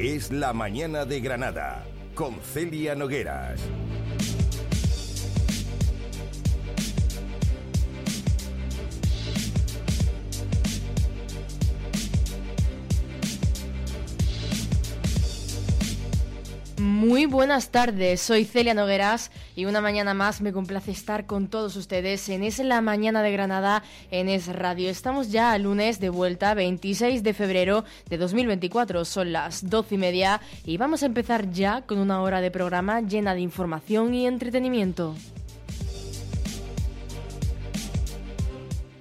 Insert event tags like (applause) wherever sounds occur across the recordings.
Es la mañana de Granada con Celia Nogueras. Muy buenas tardes, soy Celia Nogueras y una mañana más me complace estar con todos ustedes en Es la Mañana de Granada en Es Radio. Estamos ya a lunes de vuelta, 26 de febrero de 2024, son las 12 y media y vamos a empezar ya con una hora de programa llena de información y entretenimiento.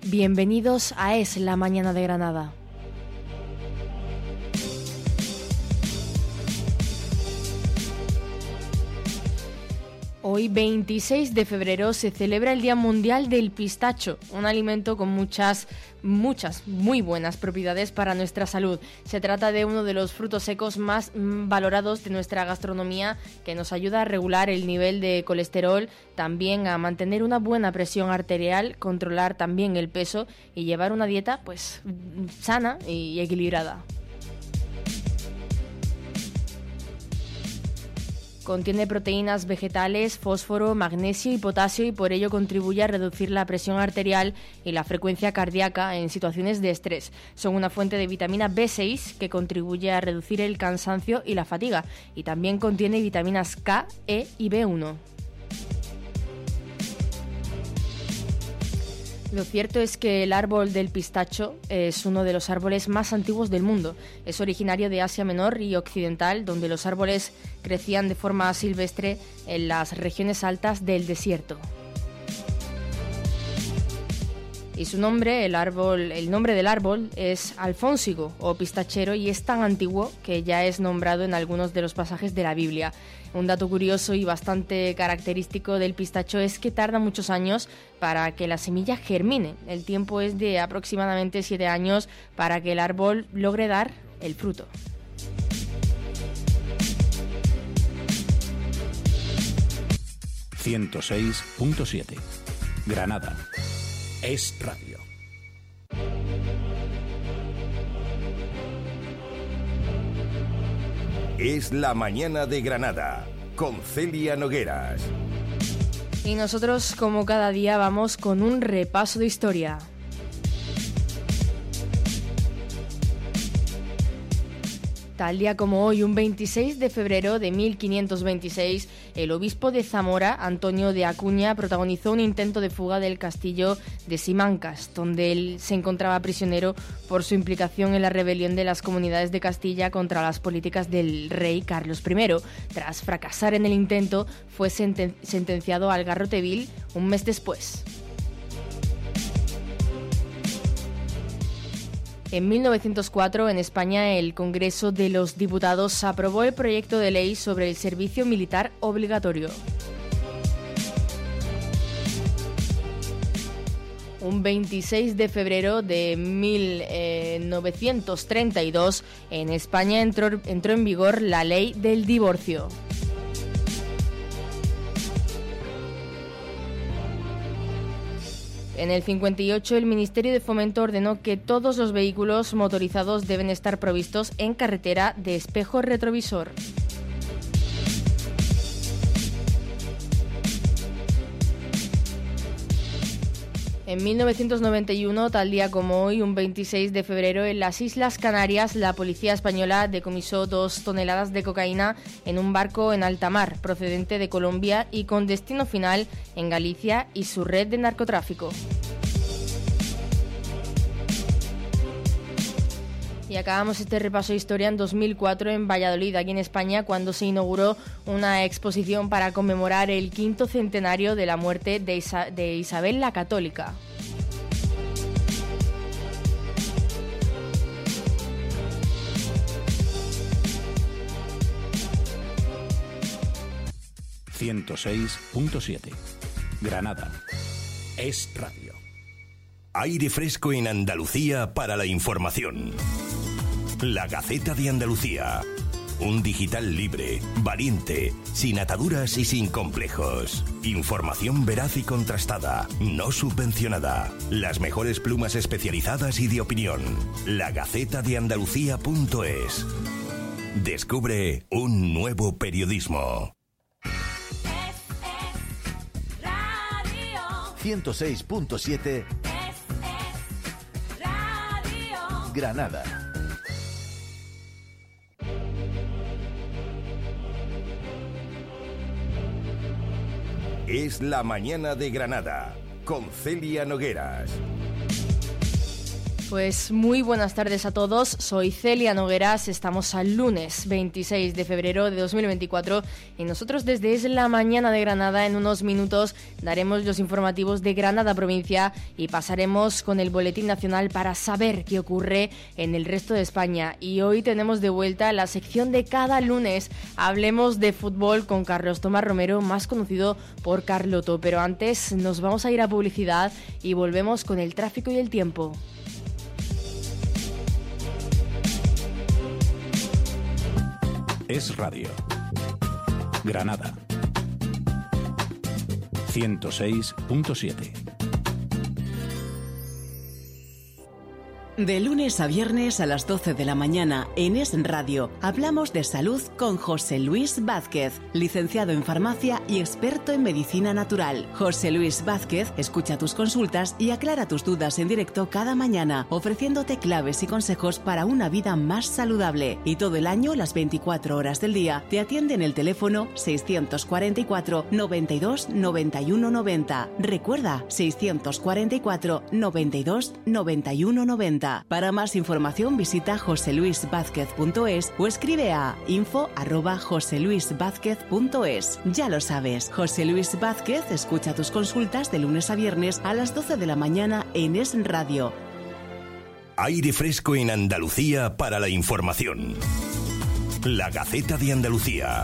Bienvenidos a Es la Mañana de Granada. Hoy 26 de febrero se celebra el Día Mundial del Pistacho, un alimento con muchas, muchas, muy buenas propiedades para nuestra salud. Se trata de uno de los frutos secos más mm, valorados de nuestra gastronomía que nos ayuda a regular el nivel de colesterol, también a mantener una buena presión arterial, controlar también el peso y llevar una dieta pues sana y equilibrada. Contiene proteínas vegetales, fósforo, magnesio y potasio y por ello contribuye a reducir la presión arterial y la frecuencia cardíaca en situaciones de estrés. Son una fuente de vitamina B6 que contribuye a reducir el cansancio y la fatiga y también contiene vitaminas K, E y B1. Lo cierto es que el árbol del pistacho es uno de los árboles más antiguos del mundo. Es originario de Asia Menor y Occidental, donde los árboles crecían de forma silvestre en las regiones altas del desierto. Y su nombre, el árbol, el nombre del árbol es alfónsigo o pistachero y es tan antiguo que ya es nombrado en algunos de los pasajes de la Biblia. Un dato curioso y bastante característico del pistacho es que tarda muchos años para que la semilla germine. El tiempo es de aproximadamente 7 años para que el árbol logre dar el fruto. ...106.7... Granada es radio. Es la mañana de Granada con Celia Nogueras. Y nosotros, como cada día, vamos con un repaso de historia. Tal día como hoy, un 26 de febrero de 1526, el obispo de Zamora, Antonio de Acuña, protagonizó un intento de fuga del castillo de Simancas, donde él se encontraba prisionero por su implicación en la rebelión de las comunidades de Castilla contra las políticas del rey Carlos I. Tras fracasar en el intento, fue sentenciado al garrote vil un mes después. En 1904, en España, el Congreso de los Diputados aprobó el proyecto de ley sobre el servicio militar obligatorio. Un 26 de febrero de 1932, en España entró, en vigor la ley del divorcio. En el 58 el Ministerio de Fomento ordenó que todos los vehículos motorizados deben estar provistos en carretera de espejo retrovisor. En 1991, tal día como hoy, un 26 de febrero, en las Islas Canarias, la policía española decomisó dos toneladas de cocaína en un barco en alta mar, procedente de Colombia y con destino final en Galicia y su red de narcotráfico. Y acabamos este repaso de historia en 2004 en Valladolid, aquí en España, cuando se inauguró una exposición para conmemorar el quinto centenario de la muerte de, de Isabel la Católica. ...106.7... Granada. Es radio. Aire fresco en Andalucía para la información. La Gaceta de Andalucía. Un digital libre, valiente, sin ataduras y sin complejos. Información veraz y contrastada, no subvencionada. Las mejores plumas especializadas y de opinión. La Gaceta de Andalucía.es. Descubre un nuevo periodismo. 106.7 Granada. Es la mañana de Granada con Celia Nogueras. Pues muy buenas tardes a todos, soy Celia Nogueras, estamos al lunes 26 de febrero de 2024 y nosotros desde Es la Mañana de Granada en unos minutos daremos los informativos de Granada provincia y pasaremos con el Boletín Nacional para saber qué ocurre en el resto de España. Y hoy tenemos de vuelta la sección de cada lunes, hablemos de fútbol con Carlos Tomás Romero, más conocido por Carloto, pero antes nos vamos a ir a publicidad y volvemos con el tráfico y el tiempo. Es Radio. Granada. 106.7. De lunes a viernes a las 12 de la mañana en Es Radio hablamos de salud con José Luis Vázquez, licenciado en farmacia y experto en medicina natural. José Luis Vázquez escucha tus consultas y aclara tus dudas en directo cada mañana, ofreciéndote claves y consejos para una vida más saludable. Y todo el año, las 24 horas del día, te atiende en el teléfono 644 92 91 90. Recuerda, 644 92 91 90. Para más información visita joseluisvázquez.es o escribe a info@joseluisvázquez.es. Ya lo sabes, José Luis Vázquez escucha tus consultas de lunes a viernes a las 12 de la mañana en Es Radio. Aire fresco en Andalucía para la información. La Gaceta de Andalucía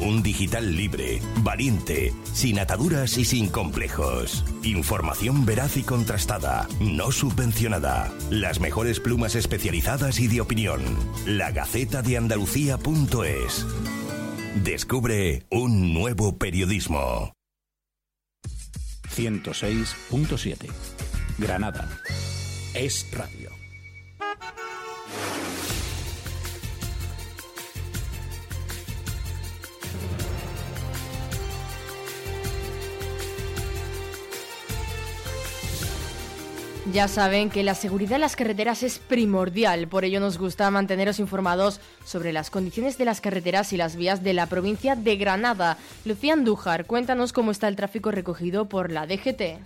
un digital libre, valiente, sin ataduras y sin complejos. Información veraz y contrastada, no subvencionada. Las mejores plumas especializadas y de opinión. La Gaceta de Andalucía.es. Descubre un nuevo periodismo. 106.7 Granada. Es Radio. Ya saben que la seguridad en las carreteras es primordial, por ello nos gusta manteneros informados sobre las condiciones de las carreteras y las vías de la provincia de Granada. Lucía Andújar, cuéntanos cómo está el tráfico recogido por la DGT.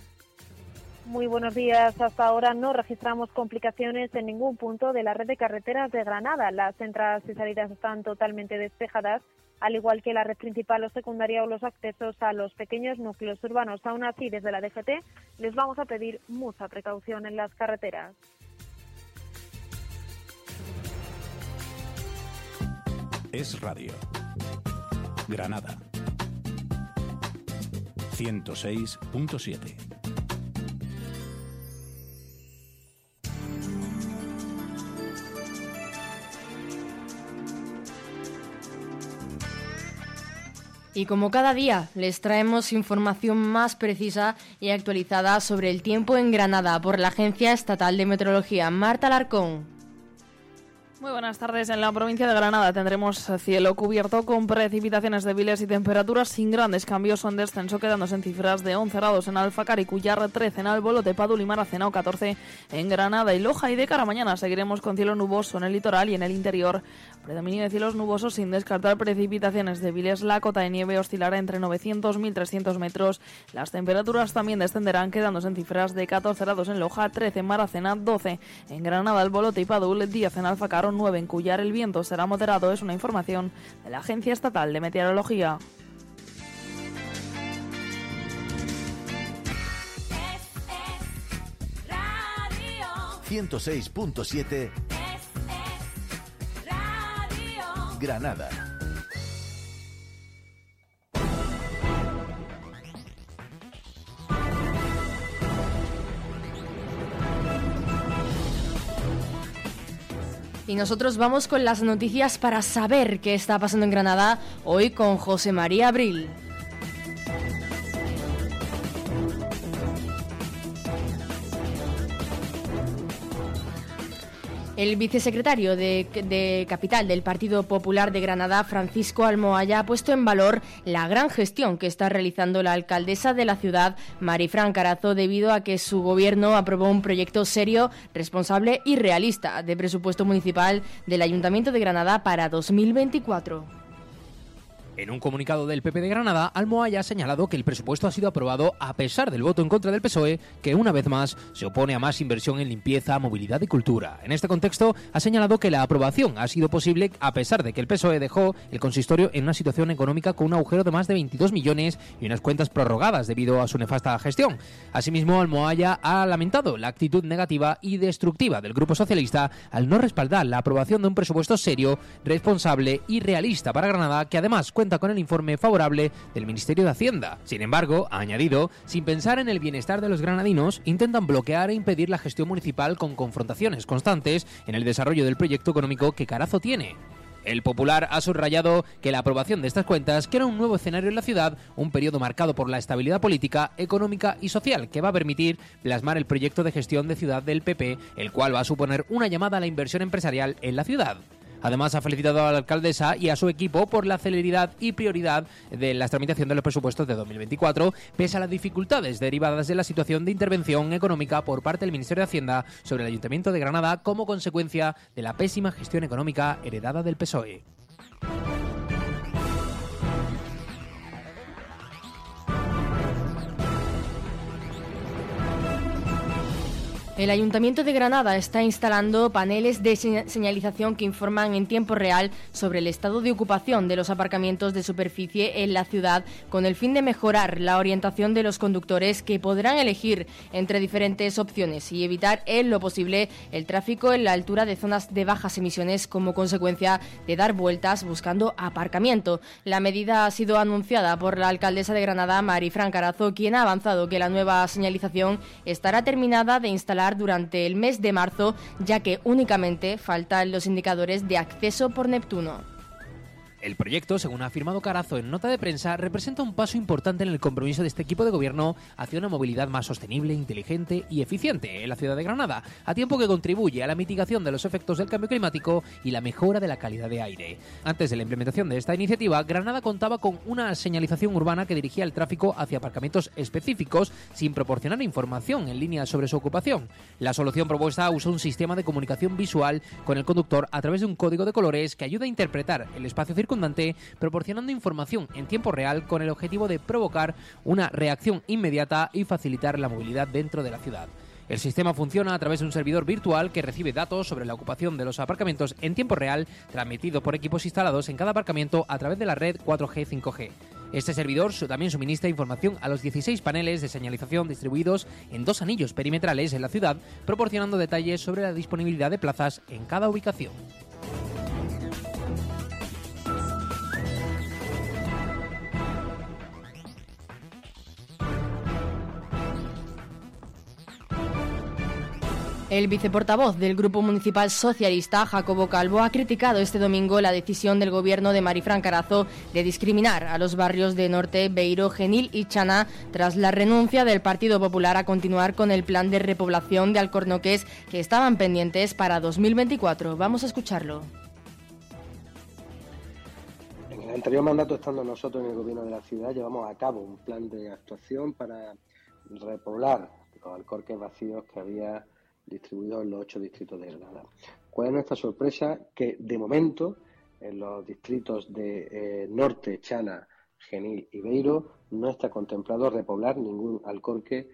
Muy buenos días. Hasta ahora no registramos complicaciones en ningún punto de la red de carreteras de Granada. Las entradas y salidas están totalmente despejadas al igual que la red principal o secundaria o los accesos a los pequeños núcleos urbanos. Aún así, desde la DGT les vamos a pedir mucha precaución en las carreteras. Es Radio. Granada. 106.7. Y como cada día, les traemos información más precisa y actualizada sobre el tiempo en Granada por la Agencia Estatal de Meteorología. Marta Larcón. Muy buenas tardes. En la provincia de Granada tendremos cielo cubierto con precipitaciones débiles y temperaturas sin grandes cambios o en descenso, quedándose en cifras de 11 grados en Alfacar y Cuyar, 13 en Albolote, Padul y Maracenao, 14 en Granada y Loja. Y de cara a mañana seguiremos con cielo nuboso en el litoral y en el interior. Predominio de cielos nubosos sin descartar precipitaciones débiles. La cota de nieve oscilará entre 900 y 1.300 metros. Las temperaturas también descenderán, quedándose en cifras de 14 grados en Loja, 13 en Maracena, 12 en Granada, Albolote y Padul, 10 en Alfacar 9 en Cuyar el viento será moderado es una información de la Agencia Estatal de Meteorología. ...106.7... Granada. Y nosotros vamos con las noticias para saber qué está pasando en Granada hoy con José María Abril. El vicesecretario de, Capital del Partido Popular de Granada, Francisco Almohaya, ha puesto en valor la gran gestión que está realizando la alcaldesa de la ciudad, Marifran Carazo, debido a que su gobierno aprobó un proyecto serio, responsable y realista de presupuesto municipal del Ayuntamiento de Granada para 2024. En un comunicado del PP de Granada, Almohaya ha señalado que el presupuesto ha sido aprobado a pesar del voto en contra del PSOE, que una vez más se opone a más inversión en limpieza, movilidad y cultura. En este contexto, ha señalado que la aprobación ha sido posible a pesar de que el PSOE dejó el consistorio en una situación económica con un agujero de más de 22 millones y unas cuentas prorrogadas debido a su nefasta gestión. Asimismo, Almohaya ha lamentado la actitud negativa y destructiva del Grupo Socialista al no respaldar la aprobación de un presupuesto serio, responsable y realista para Granada, que además cuenta con el informe favorable del Ministerio de Hacienda. Sin embargo, ha añadido, sin pensar en el bienestar de los granadinos, intentan bloquear e impedir la gestión municipal con confrontaciones constantes en el desarrollo del proyecto económico que Carazo tiene. El Popular ha subrayado que la aprobación de estas cuentas crea un nuevo escenario en la ciudad, un periodo marcado por la estabilidad política, económica y social que va a permitir plasmar el proyecto de gestión de ciudad del PP, el cual va a suponer una llamada a la inversión empresarial en la ciudad. Además, ha felicitado a la alcaldesa y a su equipo por la celeridad y prioridad de la tramitación de los presupuestos de 2024, pese a las dificultades derivadas de la situación de intervención económica por parte del Ministerio de Hacienda sobre el Ayuntamiento de Granada como consecuencia de la pésima gestión económica heredada del PSOE. El Ayuntamiento de Granada está instalando paneles de señalización que informan en tiempo real sobre el estado de ocupación de los aparcamientos de superficie en la ciudad con el fin de mejorar la orientación de los conductores que podrán elegir entre diferentes opciones y evitar en lo posible el tráfico en la altura de zonas de bajas emisiones como consecuencia de dar vueltas buscando aparcamiento. La medida ha sido anunciada por la alcaldesa de Granada, Marifran Carazo, quien ha avanzado que la nueva señalización estará terminada de instalar durante el mes de marzo, ya que únicamente faltan los indicadores de acceso por Neptuno. El proyecto, según ha afirmado Carazo en nota de prensa, representa un paso importante en el compromiso de este equipo de gobierno hacia una movilidad más sostenible, inteligente y eficiente en la ciudad de Granada, a tiempo que contribuye a la mitigación de los efectos del cambio climático y la mejora de la calidad de aire. Antes de la implementación de esta iniciativa, Granada contaba con una señalización urbana que dirigía el tráfico hacia aparcamientos específicos sin proporcionar información en línea sobre su ocupación. La solución propuesta usa un sistema de comunicación visual con el conductor a través de un código de colores que ayuda a interpretar el espacio circular proporcionando información en tiempo real con el objetivo de provocar una reacción inmediata y facilitar la movilidad dentro de la ciudad. El sistema funciona a través de un servidor virtual que recibe datos sobre la ocupación de los aparcamientos en tiempo real, transmitido por equipos instalados en cada aparcamiento a través de la red 4G 5G. Este servidor también suministra información a los 16 paneles de señalización distribuidos en dos anillos perimetrales en la ciudad, proporcionando detalles sobre la disponibilidad de plazas en cada ubicación. El viceportavoz del Grupo Municipal Socialista, Jacobo Calvo, ha criticado este domingo la decisión del gobierno de Marifran Carazo de discriminar a los barrios de Norte, Beiro, Genil y Chana tras la renuncia del Partido Popular a continuar con el plan de repoblación de Alcornoques que estaban pendientes para 2024. Vamos a escucharlo. En el anterior mandato, estando nosotros en el gobierno de la ciudad, llevamos a cabo un plan de actuación para repoblar los alcorques vacíos que había distribuidos en los ocho distritos de Granada. ¿Cuál es nuestra sorpresa? Que de momento en los distritos de eh, Norte, Chana, Genil y Beiro no está contemplado repoblar ningún alcorque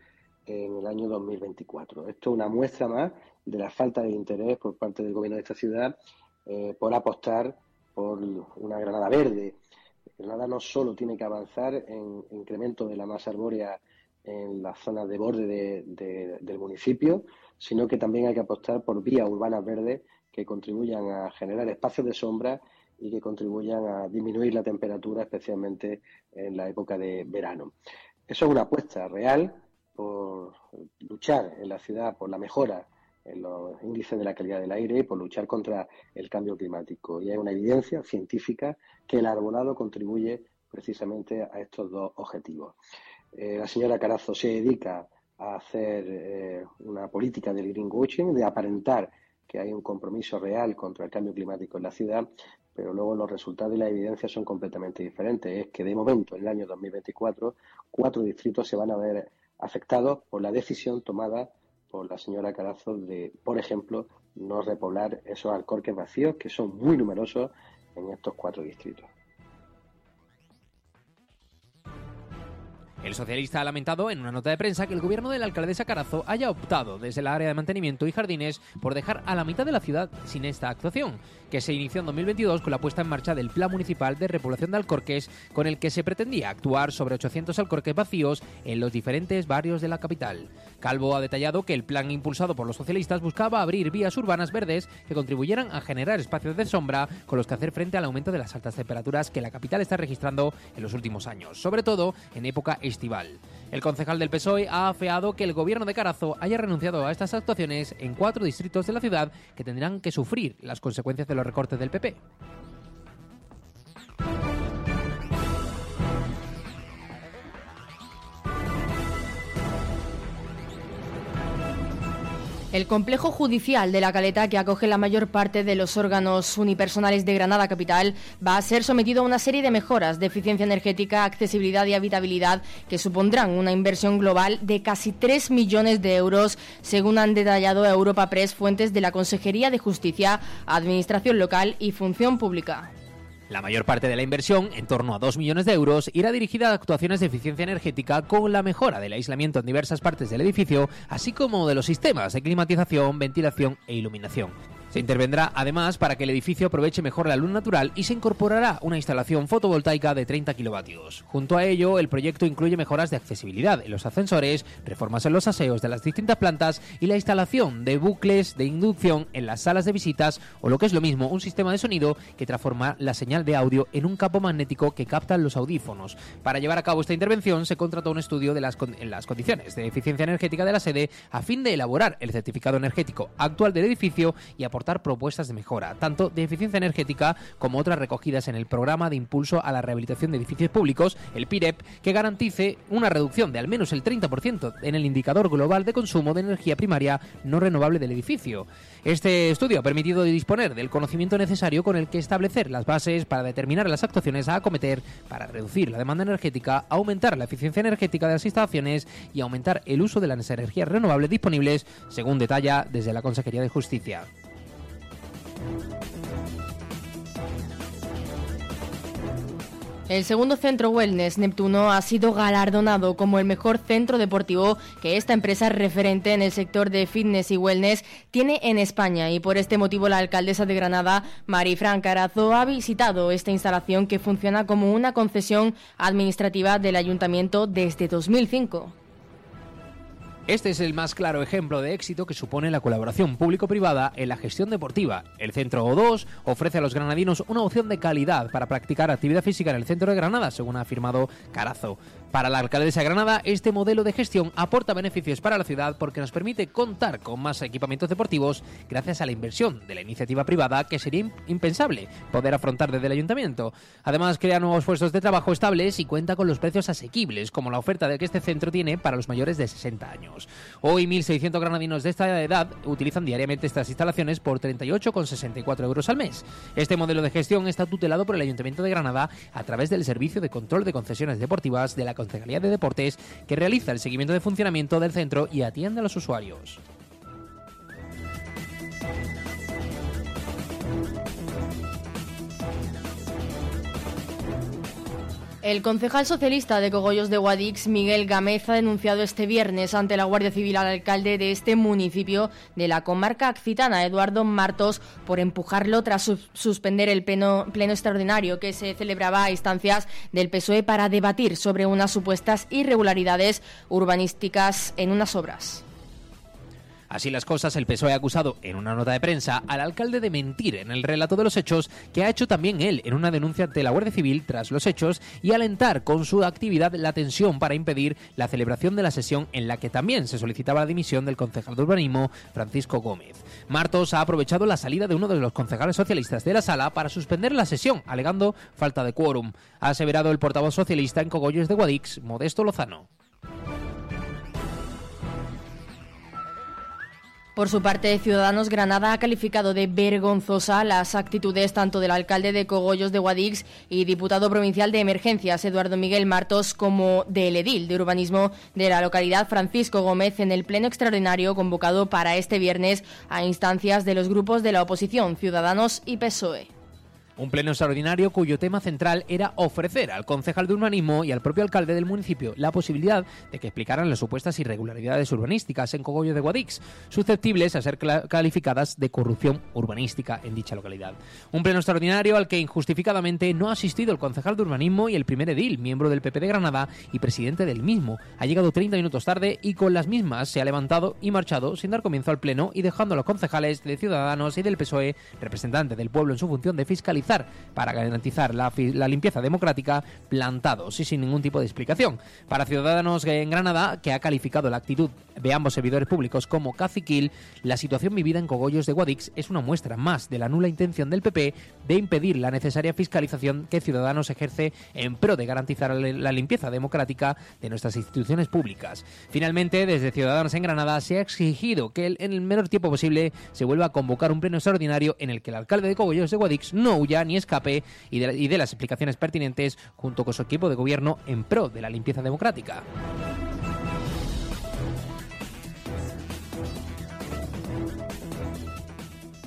en el año 2024. Esto es una muestra más de la falta de interés por parte del gobierno de esta ciudad eh, por apostar por una Granada verde. Granada no solo tiene que avanzar en incremento de la masa arbórea en las zonas de borde del municipio, sino que también hay que apostar por vías urbanas verdes que contribuyan a generar espacios de sombra y que contribuyan a disminuir la temperatura, especialmente en la época de verano. Eso es una apuesta real por luchar en la ciudad por la mejora en los índices de la calidad del aire y por luchar contra el cambio climático. Y hay una evidencia científica que el arbolado contribuye precisamente a estos dos objetivos. Eh, la señora Carazo se dedica a hacer eh, una política del greenwashing, de aparentar que hay un compromiso real contra el cambio climático en la ciudad, pero luego los resultados y las evidencias son completamente diferentes. Es que de momento, en el año 2024, cuatro distritos se van a ver afectados por la decisión tomada por la señora Carazo de, por ejemplo, no repoblar esos alcorques vacíos que son muy numerosos en estos cuatro distritos. El socialista ha lamentado en una nota de prensa que el gobierno de la alcaldesa Carazo haya optado desde el área de mantenimiento y jardines por dejar a la mitad de la ciudad sin esta actuación, que se inició en 2022 con la puesta en marcha del Plan Municipal de Repoblación de Alcorques, con el que se pretendía actuar sobre 800 alcorques vacíos en los diferentes barrios de la capital. Calvo ha detallado que el plan impulsado por los socialistas buscaba abrir vías urbanas verdes que contribuyeran a generar espacios de sombra con los que hacer frente al aumento de las altas temperaturas que la capital está registrando en los últimos años, sobre todo en época El concejal del PSOE ha afeado que el gobierno de Carazo haya renunciado a estas actuaciones en cuatro distritos de la ciudad que tendrán que sufrir las consecuencias de los recortes del PP. El complejo judicial de la Caleta, que acoge la mayor parte de los órganos unipersonales de Granada Capital, va a ser sometido a una serie de mejoras de eficiencia energética, accesibilidad y habitabilidad que supondrán una inversión global de casi 3 millones de euros, según han detallado Europa Press fuentes de la Consejería de Justicia, Administración Local y Función Pública. La mayor parte de la inversión, en torno a 2 millones de euros, irá dirigida a actuaciones de eficiencia energética con la mejora del aislamiento en diversas partes del edificio, así como de los sistemas de climatización, ventilación e iluminación. Se intervendrá además para que el edificio aproveche mejor la luz natural y se incorporará una instalación fotovoltaica de 30 kilovatios. Junto a ello, el proyecto incluye mejoras de accesibilidad en los ascensores, reformas en los aseos de las distintas plantas y la instalación de bucles de inducción en las salas de visitas o lo que es lo mismo, un sistema de sonido que transforma la señal de audio en un campo magnético que capta los audífonos. Para llevar a cabo esta intervención se contrató un estudio de las, en las condiciones de eficiencia energética de la sede a fin de elaborar el certificado energético actual del edificio y aportar propuestas de mejora, tanto de eficiencia energética como otras recogidas en el Programa de Impulso a la Rehabilitación de Edificios Públicos, el PIREP, que garantice una reducción de al menos el 30% en el indicador global de consumo de energía primaria no renovable del edificio. Este estudio ha permitido disponer del conocimiento necesario con el que establecer las bases para determinar las actuaciones a acometer para reducir la demanda energética, aumentar la eficiencia energética de las instalaciones y aumentar el uso de las energías renovables disponibles, según detalla desde la Consejería de Justicia. El segundo centro Wellness Neptuno ha sido galardonado como el mejor centro deportivo que esta empresa referente en el sector de fitness y wellness tiene en España y por este motivo la alcaldesa de Granada, Marifran Carazo, ha visitado esta instalación que funciona como una concesión administrativa del ayuntamiento desde 2005. Este es el más claro ejemplo de éxito que supone la colaboración público-privada en la gestión deportiva. El Centro O2 ofrece a los granadinos una opción de calidad para practicar actividad física en el centro de Granada, según ha afirmado Carazo. Para la alcaldesa de Granada, este modelo de gestión aporta beneficios para la ciudad porque nos permite contar con más equipamientos deportivos gracias a la inversión de la iniciativa privada que sería impensable poder afrontar desde el ayuntamiento. Además, crea nuevos puestos de trabajo estables y cuenta con los precios asequibles, como la oferta que este centro tiene para los mayores de 60 años. Hoy, 1.600 granadinos de esta edad utilizan diariamente estas instalaciones por 38,64 euros al mes. Este modelo de gestión está tutelado por el Ayuntamiento de Granada a través del Servicio de Control de Concesiones Deportivas de la Concejalía de Deportes, que realiza el seguimiento de funcionamiento del centro y atiende a los usuarios. El concejal socialista de Cogollos de Guadix, Miguel Gámez, ha denunciado este viernes ante la Guardia Civil al alcalde de este municipio de la comarca accitana, Eduardo Martos, por empujarlo tras suspender el pleno, pleno extraordinario que se celebraba a instancias del PSOE para debatir sobre unas supuestas irregularidades urbanísticas en unas obras. Así las cosas, el PSOE ha acusado en una nota de prensa al alcalde de mentir en el relato de los hechos que ha hecho también él en una denuncia ante la Guardia Civil tras los hechos y alentar con su actividad la tensión para impedir la celebración de la sesión en la que también se solicitaba la dimisión del concejal de urbanismo Francisco Gómez. Martos ha aprovechado la salida de uno de los concejales socialistas de la sala para suspender la sesión, alegando falta de quórum. Ha aseverado el portavoz socialista en Cogollos de Guadix, Modesto Lozano. Por su parte, Ciudadanos Granada ha calificado de vergonzosa las actitudes tanto del alcalde de Cogollos de Guadix y diputado provincial de Emergencias, Eduardo Miguel Martos, como del edil de urbanismo de la localidad, Francisco Gómez, en el pleno extraordinario convocado para este viernes a instancias de los grupos de la oposición, Ciudadanos y PSOE. Un pleno extraordinario cuyo tema central era ofrecer al concejal de urbanismo y al propio alcalde del municipio la posibilidad de que explicaran las supuestas irregularidades urbanísticas en Cogollo de Guadix, susceptibles a ser calificadas de corrupción urbanística en dicha localidad. Un pleno extraordinario al que injustificadamente no ha asistido el concejal de urbanismo y el primer edil, miembro del PP de Granada y presidente del mismo. Ha llegado 30 minutos tarde y con las mismas se ha levantado y marchado sin dar comienzo al pleno y dejando a los concejales de Ciudadanos y del PSOE, representantes del pueblo en su función de fiscalizar para garantizar la, limpieza democrática plantados y sin ningún tipo de explicación. Para Ciudadanos en Granada, que ha calificado la actitud de ambos servidores públicos como caciquil, la situación vivida en Cogollos de Guadix es una muestra más de la nula intención del PP de impedir la necesaria fiscalización que Ciudadanos ejerce en pro de garantizar la limpieza democrática de nuestras instituciones públicas. Finalmente, desde Ciudadanos en Granada se ha exigido que en el menor tiempo posible se vuelva a convocar un pleno extraordinario en el que el alcalde de Cogollos de Guadix no huya ni escape y de, y de las explicaciones pertinentes junto con su equipo de gobierno en pro de la limpieza democrática.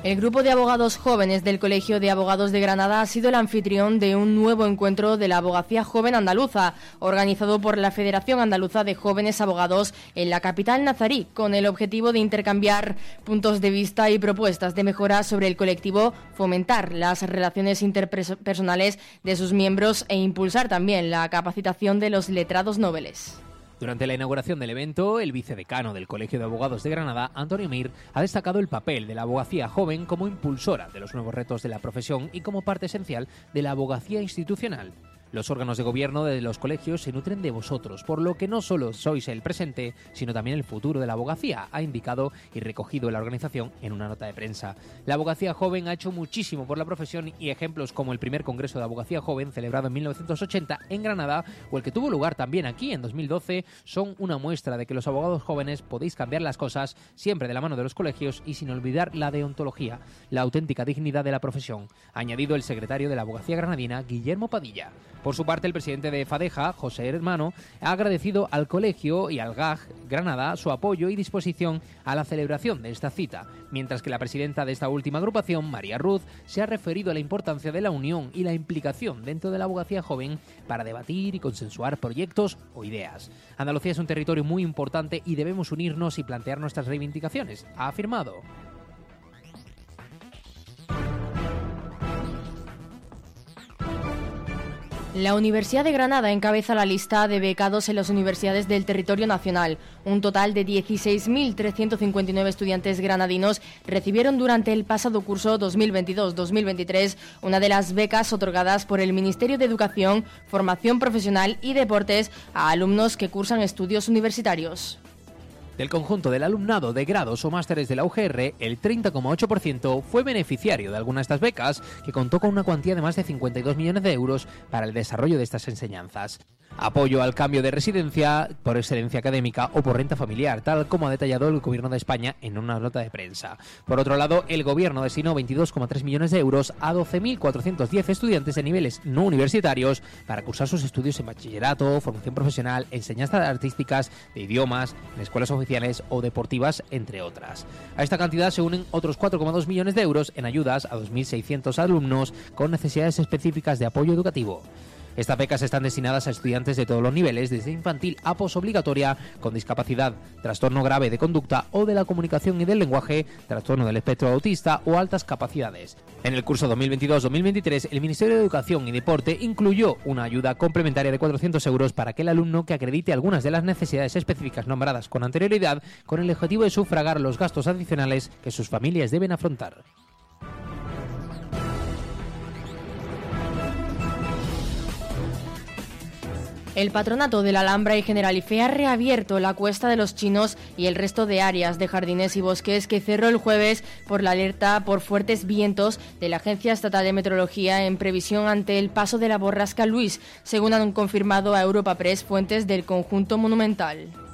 El grupo de abogados jóvenes del Colegio de Abogados de Granada ha sido el anfitrión de un nuevo encuentro de la abogacía joven andaluza, organizado por la Federación Andaluza de Jóvenes Abogados en la capital nazarí, con el objetivo de intercambiar puntos de vista y propuestas de mejora sobre el colectivo, fomentar las relaciones interpersonales de sus miembros e impulsar también la capacitación de los letrados nobles. Durante la inauguración del evento, el vicedecano del Colegio de Abogados de Granada, Antonio Mir, ha destacado el papel de la abogacía joven como impulsora de los nuevos retos de la profesión y como parte esencial de la abogacía institucional. Los órganos de gobierno de los colegios se nutren de vosotros, por lo que no solo sois el presente, sino también el futuro de la abogacía, ha indicado y recogido la organización en una nota de prensa. La abogacía joven ha hecho muchísimo por la profesión y ejemplos como el primer Congreso de Abogacía Joven celebrado en 1980 en Granada o el que tuvo lugar también aquí en 2012 son una muestra de que los abogados jóvenes podéis cambiar las cosas siempre de la mano de los colegios y sin olvidar la deontología, la auténtica dignidad de la profesión, ha añadido el secretario de la Abogacía Granadina, Guillermo Padilla. Por su parte, el presidente de FADEJA, José Hermano, ha agradecido al colegio y al GAG Granada su apoyo y disposición a la celebración de esta cita, mientras que la presidenta de esta última agrupación, María Ruz, se ha referido a la importancia de la unión y la implicación dentro de la abogacía joven para debatir y consensuar proyectos o ideas. Andalucía es un territorio muy importante y debemos unirnos y plantear nuestras reivindicaciones, ha afirmado. La Universidad de Granada encabeza la lista de becados en las universidades del territorio nacional. Un total de 16.359 estudiantes granadinos recibieron durante el pasado curso 2022-2023 una de las becas otorgadas por el Ministerio de Educación, Formación Profesional y Deportes a alumnos que cursan estudios universitarios. Del conjunto del alumnado de grados o másteres de la UGR, el 30,8% fue beneficiario de alguna de estas becas, que contó con una cuantía de más de 52 millones de euros para el desarrollo de estas enseñanzas apoyo al cambio de residencia por excelencia académica o por renta familiar, tal como ha detallado el Gobierno de España en una nota de prensa. Por otro lado, el Gobierno destinó 22,3 millones de euros a 12.410 estudiantes de niveles no universitarios para cursar sus estudios en bachillerato, formación profesional, enseñanzas artísticas, de idiomas, en escuelas oficiales o deportivas, entre otras. A esta cantidad se unen otros 4,2 millones de euros en ayudas a 2.600 alumnos con necesidades específicas de apoyo educativo. Estas becas están destinadas a estudiantes de todos los niveles, desde infantil a posobligatoria, con discapacidad, trastorno grave de conducta o de la comunicación y del lenguaje, trastorno del espectro autista o altas capacidades. En el curso 2022-2023, el Ministerio de Educación y Deporte incluyó una ayuda complementaria de 400 euros para aquel alumno que acredite algunas de las necesidades específicas nombradas con anterioridad, con el objetivo de sufragar los gastos adicionales que sus familias deben afrontar. El patronato de la Alhambra y Generalife ha reabierto la Cuesta de los Chinos y el resto de áreas de jardines y bosques que cerró el jueves por la alerta por fuertes vientos de la Agencia Estatal de Meteorología en previsión ante el paso de la borrasca Luis, según han confirmado a Europa Press fuentes del conjunto monumental.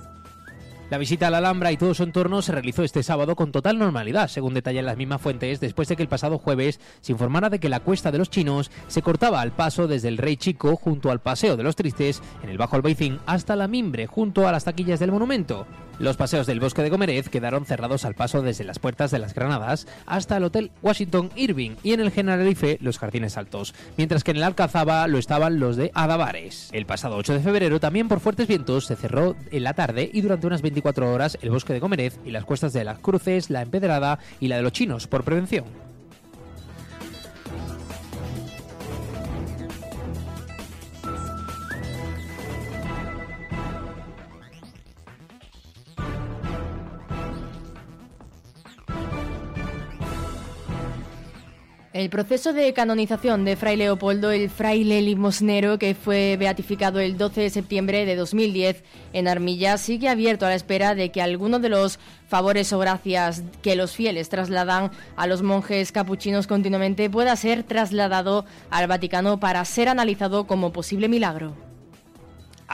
La visita a la Alhambra y todo su entorno se realizó este sábado con total normalidad, según detallan las mismas fuentes, después de que el pasado jueves se informara de que la Cuesta de los Chinos se cortaba al paso desde el Rey Chico junto al Paseo de los Tristes en el Bajo Albaicín hasta la Mimbre junto a las taquillas del monumento. Los paseos del Bosque de Gomerez quedaron cerrados al paso desde las puertas de las Granadas hasta el Hotel Washington Irving y en el Generalife los Jardines Altos, mientras que en el Alcazaba lo estaban los de Adavares. El pasado 8 de febrero, también por fuertes vientos, se cerró en la tarde y durante unas 24 horas el Bosque de Gomerez y las cuestas de las Cruces, la Empedrada y la de los Chinos por prevención. El proceso de canonización de Fray Leopoldo, el fraile limosnero que fue beatificado el 12 de septiembre de 2010 en Armilla, sigue abierto a la espera de que alguno de los favores o gracias que los fieles trasladan a los monjes capuchinos continuamente pueda ser trasladado al Vaticano para ser analizado como posible milagro.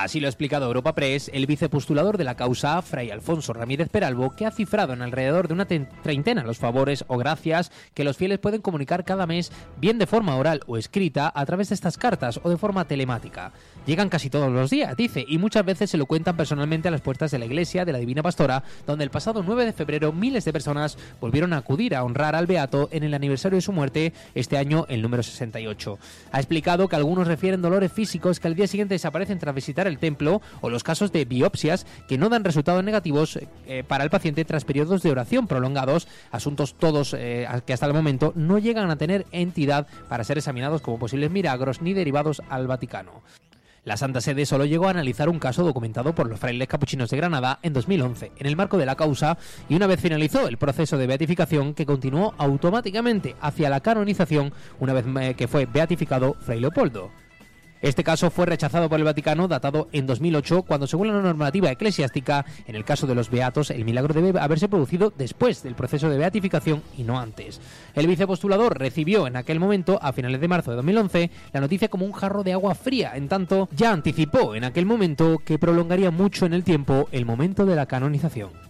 Así lo ha explicado Europa Press el vicepostulador de la causa, Fray Alfonso Ramírez Peralbo, que ha cifrado en alrededor de una treintena los favores o gracias que los fieles pueden comunicar cada mes, bien de forma oral o escrita, a través de estas cartas o de forma telemática. Llegan casi todos los días, dice, y muchas veces se lo cuentan personalmente a las puertas de la iglesia de la Divina Pastora, donde el pasado 9 de febrero miles de personas volvieron a acudir a honrar al Beato en el aniversario de su muerte, este año el número 68. Ha explicado que algunos refieren dolores físicos que al día siguiente desaparecen tras visitar el templo o los casos de biopsias que no dan resultados negativos eh, para el paciente tras periodos de oración prolongados, asuntos todos eh, que hasta el momento no llegan a tener entidad para ser examinados como posibles milagros ni derivados al Vaticano. La Santa Sede solo llegó a analizar un caso documentado por los frailes capuchinos de Granada en 2011, en el marco de la causa, y una vez finalizó el proceso de beatificación que continuó automáticamente hacia la canonización una vez eh, que fue beatificado Fray Leopoldo. Este caso fue rechazado por el Vaticano, datado en 2008, cuando según la normativa eclesiástica, en el caso de los beatos, el milagro debe haberse producido después del proceso de beatificación y no antes. El vicepostulador recibió en aquel momento, a finales de marzo de 2011, la noticia como un jarro de agua fría, en tanto ya anticipó en aquel momento que prolongaría mucho en el tiempo el momento de la canonización.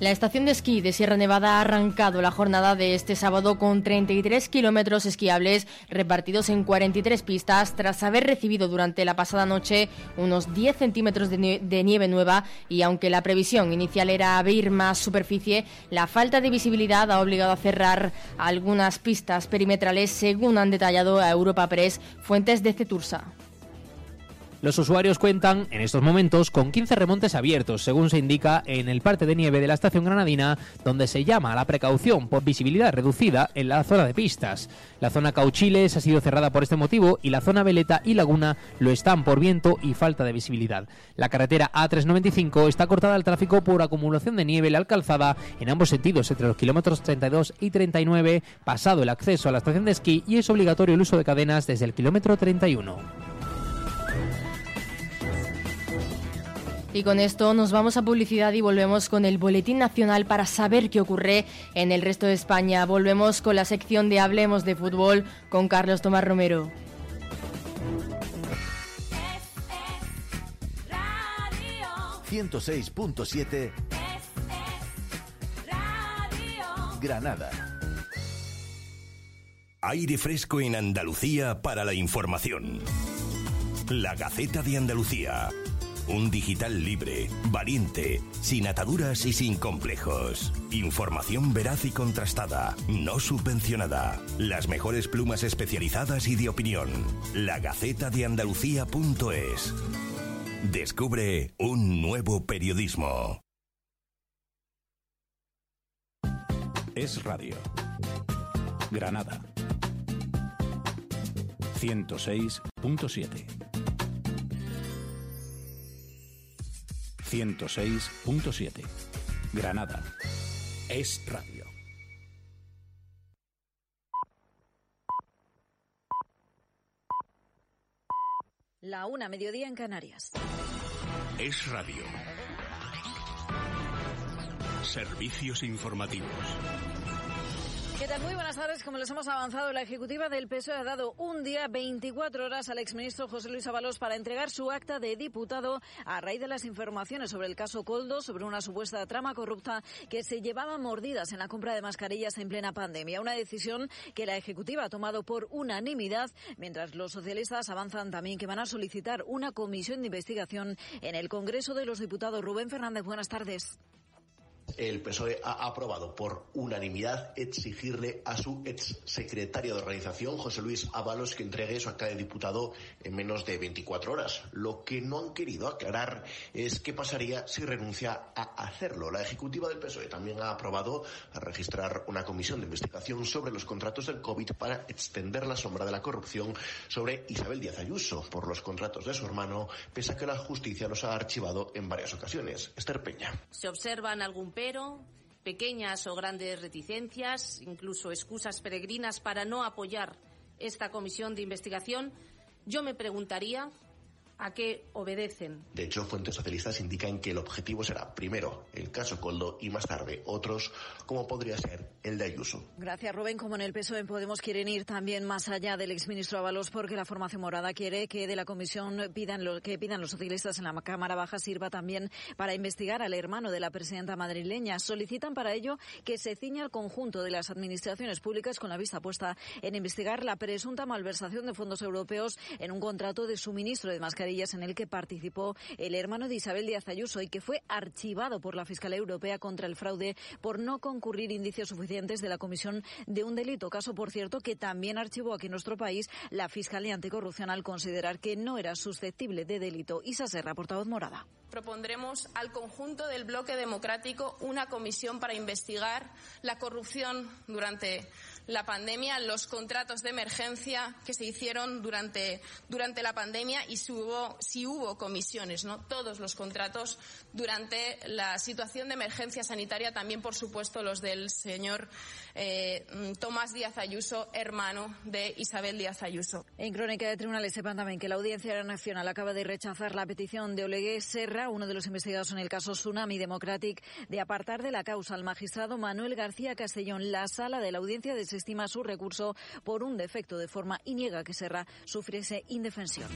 La estación de esquí de Sierra Nevada ha arrancado la jornada de este sábado con 33 kilómetros esquiables repartidos en 43 pistas tras haber recibido durante la pasada noche unos 10 centímetros de, nieve nueva y aunque la previsión inicial era abrir más superficie, la falta de visibilidad ha obligado a cerrar algunas pistas perimetrales según han detallado a Europa Press fuentes de Cetursa. Los usuarios cuentan en estos momentos con 15 remontes abiertos, según se indica en el parte de nieve de la estación granadina, donde se llama a la precaución por visibilidad reducida en la zona de pistas. La zona Cauchiles ha sido cerrada por este motivo y la zona Veleta y Laguna lo están por viento y falta de visibilidad. La carretera A395 está cortada al tráfico por acumulación de nieve en la calzada en ambos sentidos entre los kilómetros 32 y 39, pasado el acceso a la estación de esquí y es obligatorio el uso de cadenas desde el kilómetro 31. Y con esto nos vamos a publicidad y volvemos con el Boletín Nacional para saber qué ocurre en el resto de España. Volvemos con la sección de Hablemos de Fútbol con Carlos Tomás Romero. 106.7 Granada. Aire fresco en Andalucía para la información. La Gaceta de Andalucía un digital libre, valiente, sin ataduras y sin complejos. Información veraz y contrastada, no subvencionada. Las mejores plumas especializadas y de opinión. La Gaceta de Andalucía.es. Descubre un nuevo periodismo. Es Radio. Granada. 106.7. 106.7. Granada. Es Radio. La una mediodía en Canarias. Es Radio. Servicios informativos. ¿Qué tal? Muy buenas tardes. Como les hemos avanzado, la Ejecutiva del PSOE ha dado un día 24 horas al exministro José Luis Ábalos para entregar su acta de diputado a raíz de las informaciones sobre el caso Coldo, sobre una supuesta trama corrupta que se llevaba mordidas en la compra de mascarillas en plena pandemia. Una decisión que la Ejecutiva ha tomado por unanimidad, mientras los socialistas avanzan también que van a solicitar una comisión de investigación en el Congreso de los Diputados. Rubén Fernández, buenas tardes el PSOE ha aprobado por unanimidad exigirle a su ex secretario de organización, José Luis Ábalos, que entregue su acta de diputado en menos de 24 horas. Lo que no han querido aclarar es qué pasaría si renuncia a hacerlo. La ejecutiva del PSOE también ha aprobado registrar una comisión de investigación sobre los contratos del COVID para extender la sombra de la corrupción sobre Isabel Díaz Ayuso por los contratos de su hermano, pese a que la justicia los ha archivado en varias ocasiones. Esther Peña. Se observan algún pero, pequeñas o grandes reticencias, incluso excusas peregrinas para no apoyar esta comisión de investigación, yo me preguntaría a qué obedecen. De hecho, fuentes socialistas indican que el objetivo será primero el caso Coldo y más tarde otros, como podría ser el de Ayuso. Gracias, Rubén. Como en el PSOE Podemos quieren ir también más allá del exministro Ábalos porque la formación morada quiere que de la comisión pidan lo, que pidan los socialistas en la Cámara Baja sirva también para investigar al hermano de la presidenta madrileña. Solicitan para ello que se ciña el conjunto de las administraciones públicas con la vista puesta en investigar la presunta malversación de fondos europeos en un contrato de suministro de mascarillas en el que participó el hermano de Isabel Díaz Ayuso y que fue archivado por la Fiscalía Europea contra el fraude por no concurrir indicios suficientes de la comisión de un delito. Caso, por cierto, que también archivó aquí en nuestro país la Fiscalía Anticorrupción al considerar que no era susceptible de delito. Isa Serra, portavoz morada. Propondremos al conjunto del bloque democrático una comisión para investigar la corrupción durante la pandemia, los contratos de emergencia que se hicieron durante, durante la pandemia y si hubo, si hubo comisiones, ¿no? Todos los contratos durante la situación de emergencia sanitaria, también, por supuesto, los del señor eh, Tomás Díaz Ayuso, hermano de Isabel Díaz Ayuso. En Crónica de Tribunales sepan también que la Audiencia Nacional acaba de rechazar la petición de Olegué Serra, uno de los investigados en el caso Tsunami Democratic, de apartar de la causa al magistrado Manuel García Castellón. La sala de la audiencia de estima su recurso por un defecto de forma y niega que Serra sufriese indefensión.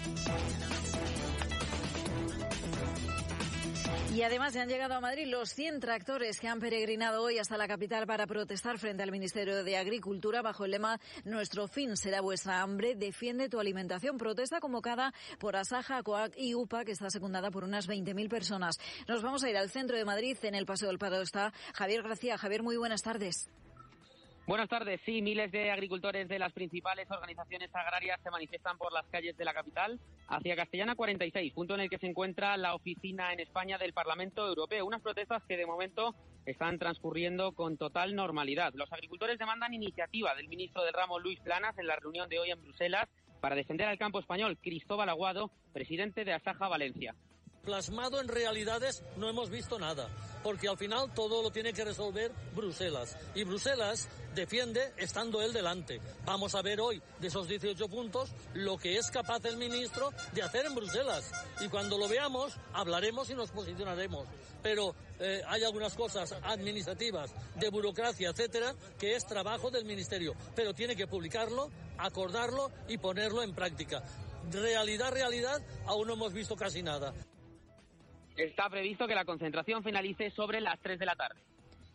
Y además se han llegado a Madrid los 100 tractores que han peregrinado hoy hasta la capital para protestar frente al Ministerio de Agricultura bajo el lema Nuestro fin será vuestra hambre, defiende tu alimentación. Protesta convocada por Asaja, COAC y UPA, que está secundada por unas 20.000 personas. Nos vamos a ir al centro de Madrid. En el Paseo del Prado está Javier García. Javier, muy buenas tardes. Buenas tardes. Sí, miles de agricultores de las principales organizaciones agrarias se manifiestan por las calles de la capital hacia Castellana 46, punto en el que se encuentra la oficina en España del Parlamento Europeo. Unas protestas que de momento están transcurriendo con total normalidad. Los agricultores demandan iniciativa del ministro del ramo Luis Planas en la reunión de hoy en Bruselas para defender al campo español Cristóbal Aguado, presidente de Asaja Valencia plasmado en realidades no hemos visto nada, porque al final todo lo tiene que resolver Bruselas. Y Bruselas defiende estando él delante. Vamos a ver hoy de esos 18 puntos lo que es capaz el ministro de hacer en Bruselas. Y cuando lo veamos, hablaremos y nos posicionaremos. Pero eh, hay algunas cosas administrativas, de burocracia, etcétera, que es trabajo del ministerio. Pero tiene que publicarlo, acordarlo y ponerlo en práctica. Realidad, realidad, aún no hemos visto casi nada. Está previsto que la concentración finalice sobre las 3 de la tarde.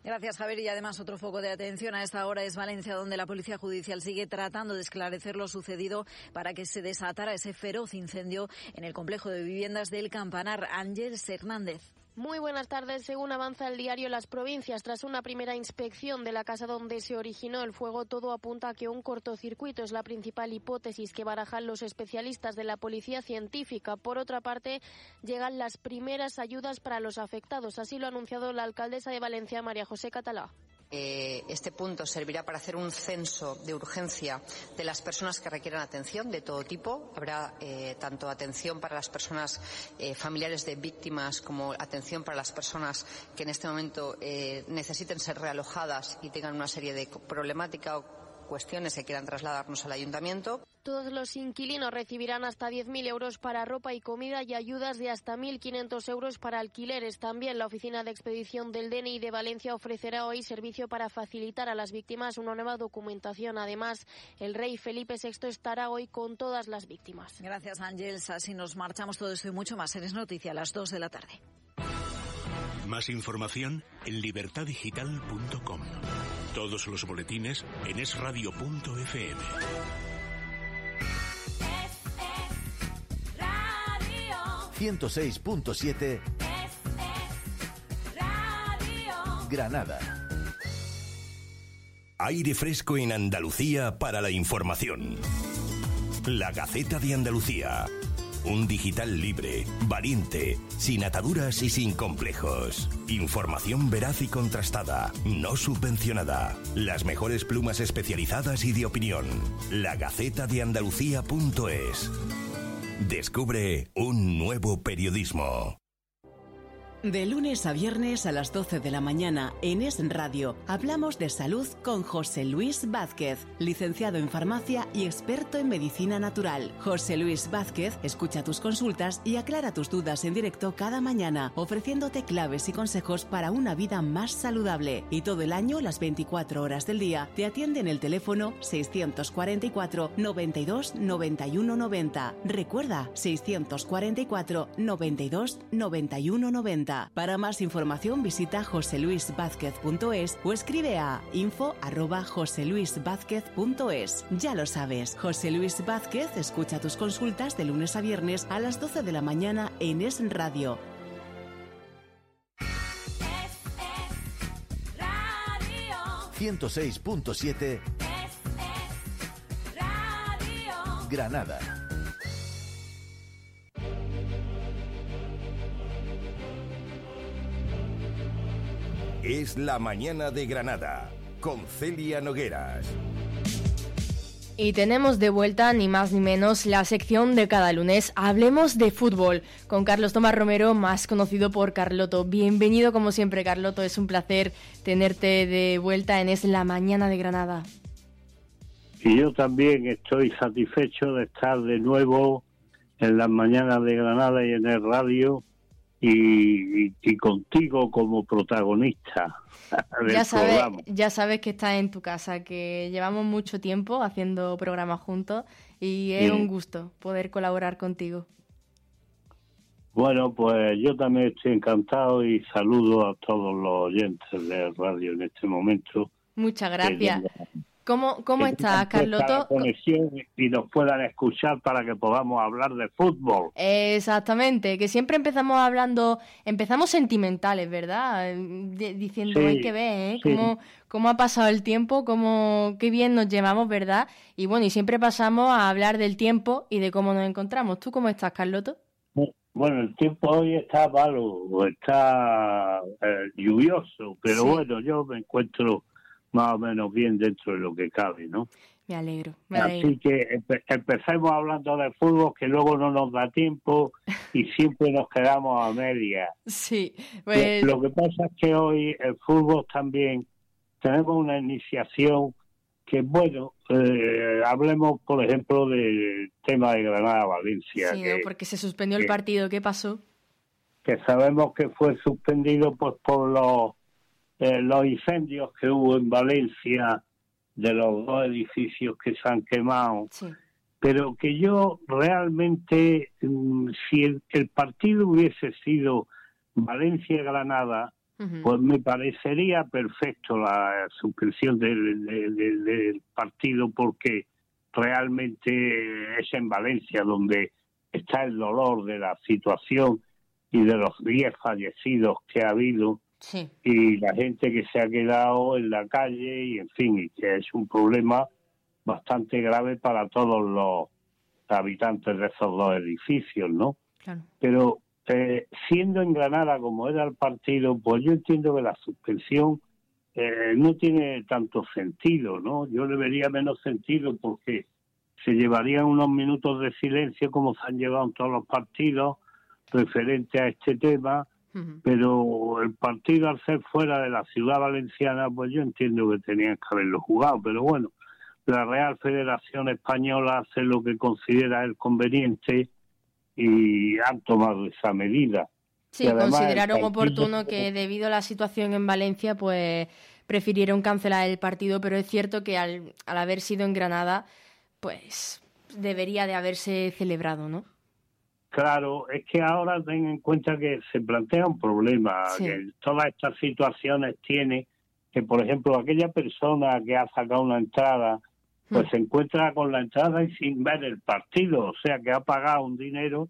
Gracias, Javier. Y además, otro foco de atención a esta hora es Valencia, donde la Policía Judicial sigue tratando de esclarecer lo sucedido para que se desatara ese feroz incendio en el complejo de viviendas del Campanar. Ángel Hernández. Muy buenas tardes. Según avanza el diario Las Provincias, tras una primera inspección de la casa donde se originó el fuego, todo apunta a que un cortocircuito es la principal hipótesis que barajan los especialistas de la Policía Científica. Por otra parte, llegan las primeras ayudas para los afectados. Así lo ha anunciado la alcaldesa de Valencia, María José Catalá. Eh, este punto servirá para hacer un censo de urgencia de las personas que requieren atención de todo tipo. Habrá eh, tanto atención para las personas eh, familiares de víctimas como atención para las personas que en este momento necesiten ser realojadas y tengan una serie de problemáticas o cuestiones que quieran trasladarnos al ayuntamiento. Todos los inquilinos recibirán hasta 10.000 euros para ropa y comida y ayudas de hasta 1.500 euros para alquileres. También la Oficina de Expedición del DNI de Valencia ofrecerá hoy servicio para facilitar a las víctimas una nueva documentación. Además, el rey Felipe VI estará hoy con todas las víctimas. Gracias, Ángels. Así nos marchamos todo esto y mucho más en Es Noticia a las 2 de la tarde. Más información en libertadigital.com. Todos los boletines en esradio.fm. 106.7 Granada. Aire fresco en Andalucía para la información. La Gaceta de Andalucía. Un digital libre, valiente, sin ataduras y sin complejos. Información veraz y contrastada, no subvencionada. Las mejores plumas especializadas y de opinión. La Gaceta de Andalucía.es. Descubre un nuevo periodismo. De lunes a viernes a las 12 de la mañana en Es Radio hablamos de salud con José Luis Vázquez, licenciado en farmacia y experto en medicina natural. José Luis Vázquez escucha tus consultas y aclara tus dudas en directo cada mañana, ofreciéndote claves y consejos para una vida más saludable. Y todo el año, las 24 horas del día, te atiende en el teléfono 644 92 91 90. Recuerda, 644 92 91 90. Para más información visita joseluisvázquez.es o escribe a info arroba joseluisvázquez.es. Ya lo sabes, José Luis Vázquez escucha tus consultas de lunes a viernes a las 12 de la mañana en Es Radio. ...106.7... Granada. Es la mañana de Granada con Celia Nogueras. Y tenemos de vuelta ni más ni menos la sección de cada lunes. Hablemos de fútbol con Carlos Tomás Romero, más conocido por Carloto. Bienvenido como siempre, Carloto. Es un placer tenerte de vuelta en Es la mañana de Granada. Y yo también estoy satisfecho de estar de nuevo en las mañanas de Granada y en el radio y, y, contigo como protagonista. (laughs) Del Ya sabes, programa. ya sabes que estás en tu casa, que llevamos mucho tiempo haciendo programas juntos y es Sí. un gusto poder colaborar contigo. Bueno, pues yo también estoy encantado y saludo a todos los oyentes de radio en este momento. Muchas gracias. ¿Cómo, cómo estás, Carloto? conexión y nos puedan escuchar para que podamos hablar de fútbol. Exactamente, que siempre empezamos hablando, empezamos sentimentales, ¿verdad? Diciendo, Sí, hay que ver, ¿eh? sí. Cómo, cómo ha pasado el tiempo, cómo, qué bien nos llevamos, ¿verdad? Y bueno, y siempre pasamos a hablar del tiempo y de cómo nos encontramos. ¿Tú cómo estás, Carloto? Bueno, el tiempo hoy está malo, está eh, lluvioso, pero Sí. bueno, yo me encuentro más o menos bien dentro de lo que cabe, ¿no? Me alegro, me alegro. Así que empe- empecemos hablando de fútbol, que luego no nos da tiempo (laughs) y siempre nos quedamos a media. Sí, pues Lo que pasa es que hoy el fútbol también tenemos una iniciación que, bueno, eh, hablemos, por ejemplo, del tema de Granada-Valencia, sí, que, ¿no? porque se suspendió el partido, ¿qué pasó? que sabemos que fue suspendido pues por los, eh, los incendios que hubo en Valencia de los dos edificios que se han quemado. Sí. pero que yo realmente, mm, si el, el partido hubiese sido Valencia-Granada, pues me parecería perfecto la suspensión del, del- del- del partido porque realmente es en Valencia donde está el dolor de la situación y de los 10 fallecidos que ha habido Sí. y la gente que se ha quedado en la calle y en fin, y que es un problema bastante grave para todos los habitantes de esos dos edificios, ¿no? Claro. Pero eh, siendo en Granada como era el partido, pues yo entiendo que la suspensión eh, no tiene tanto sentido, ¿no? Yo le vería menos sentido porque se llevarían unos minutos de silencio como se han llevado en todos los partidos referente a este tema, pero el partido al ser fuera de la ciudad valenciana, pues yo entiendo que tenían que haberlo jugado, pero bueno, la Real Federación Española hace lo que considera el conveniente y han tomado esa medida. Sí, consideraron oportuno que debido a la situación en Valencia, pues prefirieron cancelar el partido, pero es cierto que al, al haber sido en Granada, pues debería de haberse celebrado, ¿no? Claro, es que ahora ten en cuenta que se plantea un problema, que todas estas situaciones tiene que, por ejemplo, aquella persona que ha sacado una entrada, pues hmm. se encuentra con la entrada y sin ver el partido, o sea que ha pagado un dinero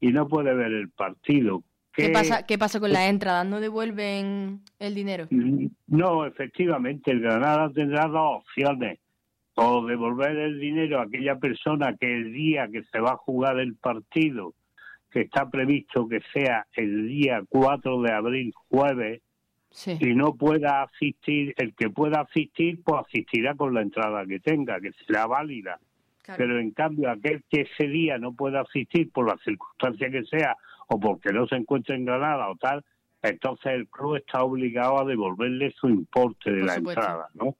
y no puede ver el partido. ¿Qué, pasa, ¿Qué pasa con la entrada? ¿No devuelven el dinero? Mm, no, efectivamente, el Granada tendrá dos opciones. O devolver el dinero a aquella persona que el día que se va a jugar el partido, que está previsto que sea el día 4 de abril, jueves, y no pueda asistir, el que pueda asistir, pues asistirá con la entrada que tenga, que será válida. Pero en cambio, aquel que ese día no pueda asistir por la circunstancia que sea, o porque no se encuentra en Granada o tal, entonces el club está obligado a devolverle su importe de la entrada, ¿no?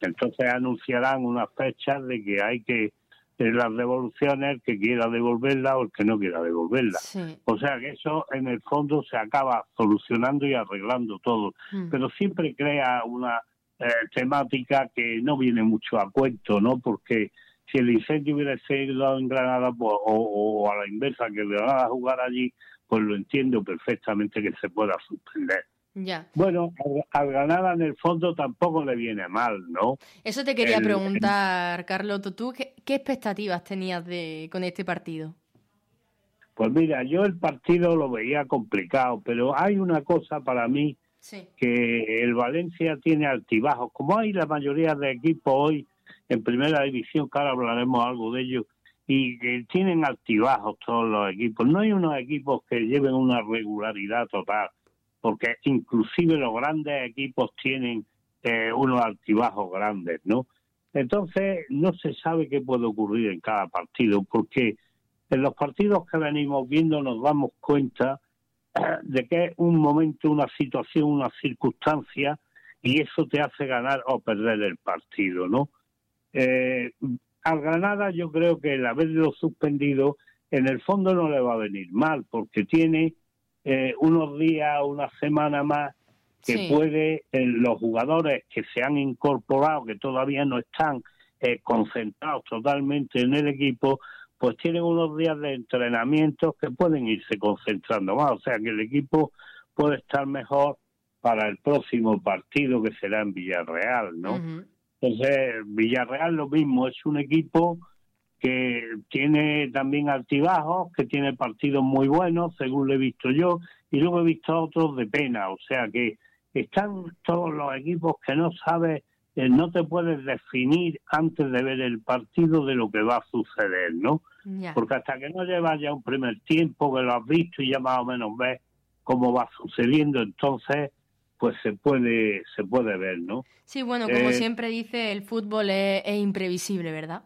Entonces anunciarán una fecha de que hay que las devoluciones el que quiera devolverla o el que no quiera devolverla. O sea que eso en el fondo se acaba solucionando y arreglando todo, pero siempre crea una eh, temática que no viene mucho a cuento, ¿no? Porque si el incendio hubiera sido en Granada pues, o, a la inversa, que Granada jugar allí, pues lo entiendo perfectamente que se pueda suspender. Ya. Bueno, al, Granada en el fondo tampoco le viene mal, ¿no? Eso te quería preguntar, Carlos. ¿Tú qué, expectativas tenías de con este partido? Pues mira, yo el partido lo veía complicado, pero hay una cosa para mí que el Valencia tiene altibajos, como hay la mayoría de equipos hoy en primera división, que ahora hablaremos algo de ellos, y que tienen altibajos todos los equipos. No hay unos equipos que lleven una regularidad total, porque inclusive los grandes equipos tienen eh, unos altibajos grandes, ¿no? Entonces no se sabe qué puede ocurrir en cada partido, porque en los partidos que venimos viendo nos damos cuenta eh, de que es un momento, una situación, una circunstancia, y eso te hace ganar o perder el partido, ¿no? Eh, al Granada yo creo que el haberlo suspendido en el fondo no le va a venir mal porque tiene eh, unos días, una semana más que puede eh, los jugadores que se han incorporado, que todavía no están eh, concentrados totalmente en el equipo, pues tienen unos días de entrenamiento que pueden irse concentrando más, o sea que el equipo puede estar mejor para el próximo partido que será en Villarreal, ¿no? Entonces, Villarreal lo mismo, es un equipo que tiene también altibajos, que tiene partidos muy buenos, según lo he visto yo, y luego he visto otros de pena, o sea que están todos los equipos que no sabes, eh, no te puedes definir antes de ver el partido de lo que va a suceder, ¿no? Porque hasta que no llevas ya un primer tiempo que lo has visto y ya más o menos ves cómo va sucediendo, entonces pues se puede se puede ver, ¿no? Sí, bueno, como eh, siempre dice, el fútbol es, imprevisible, ¿verdad?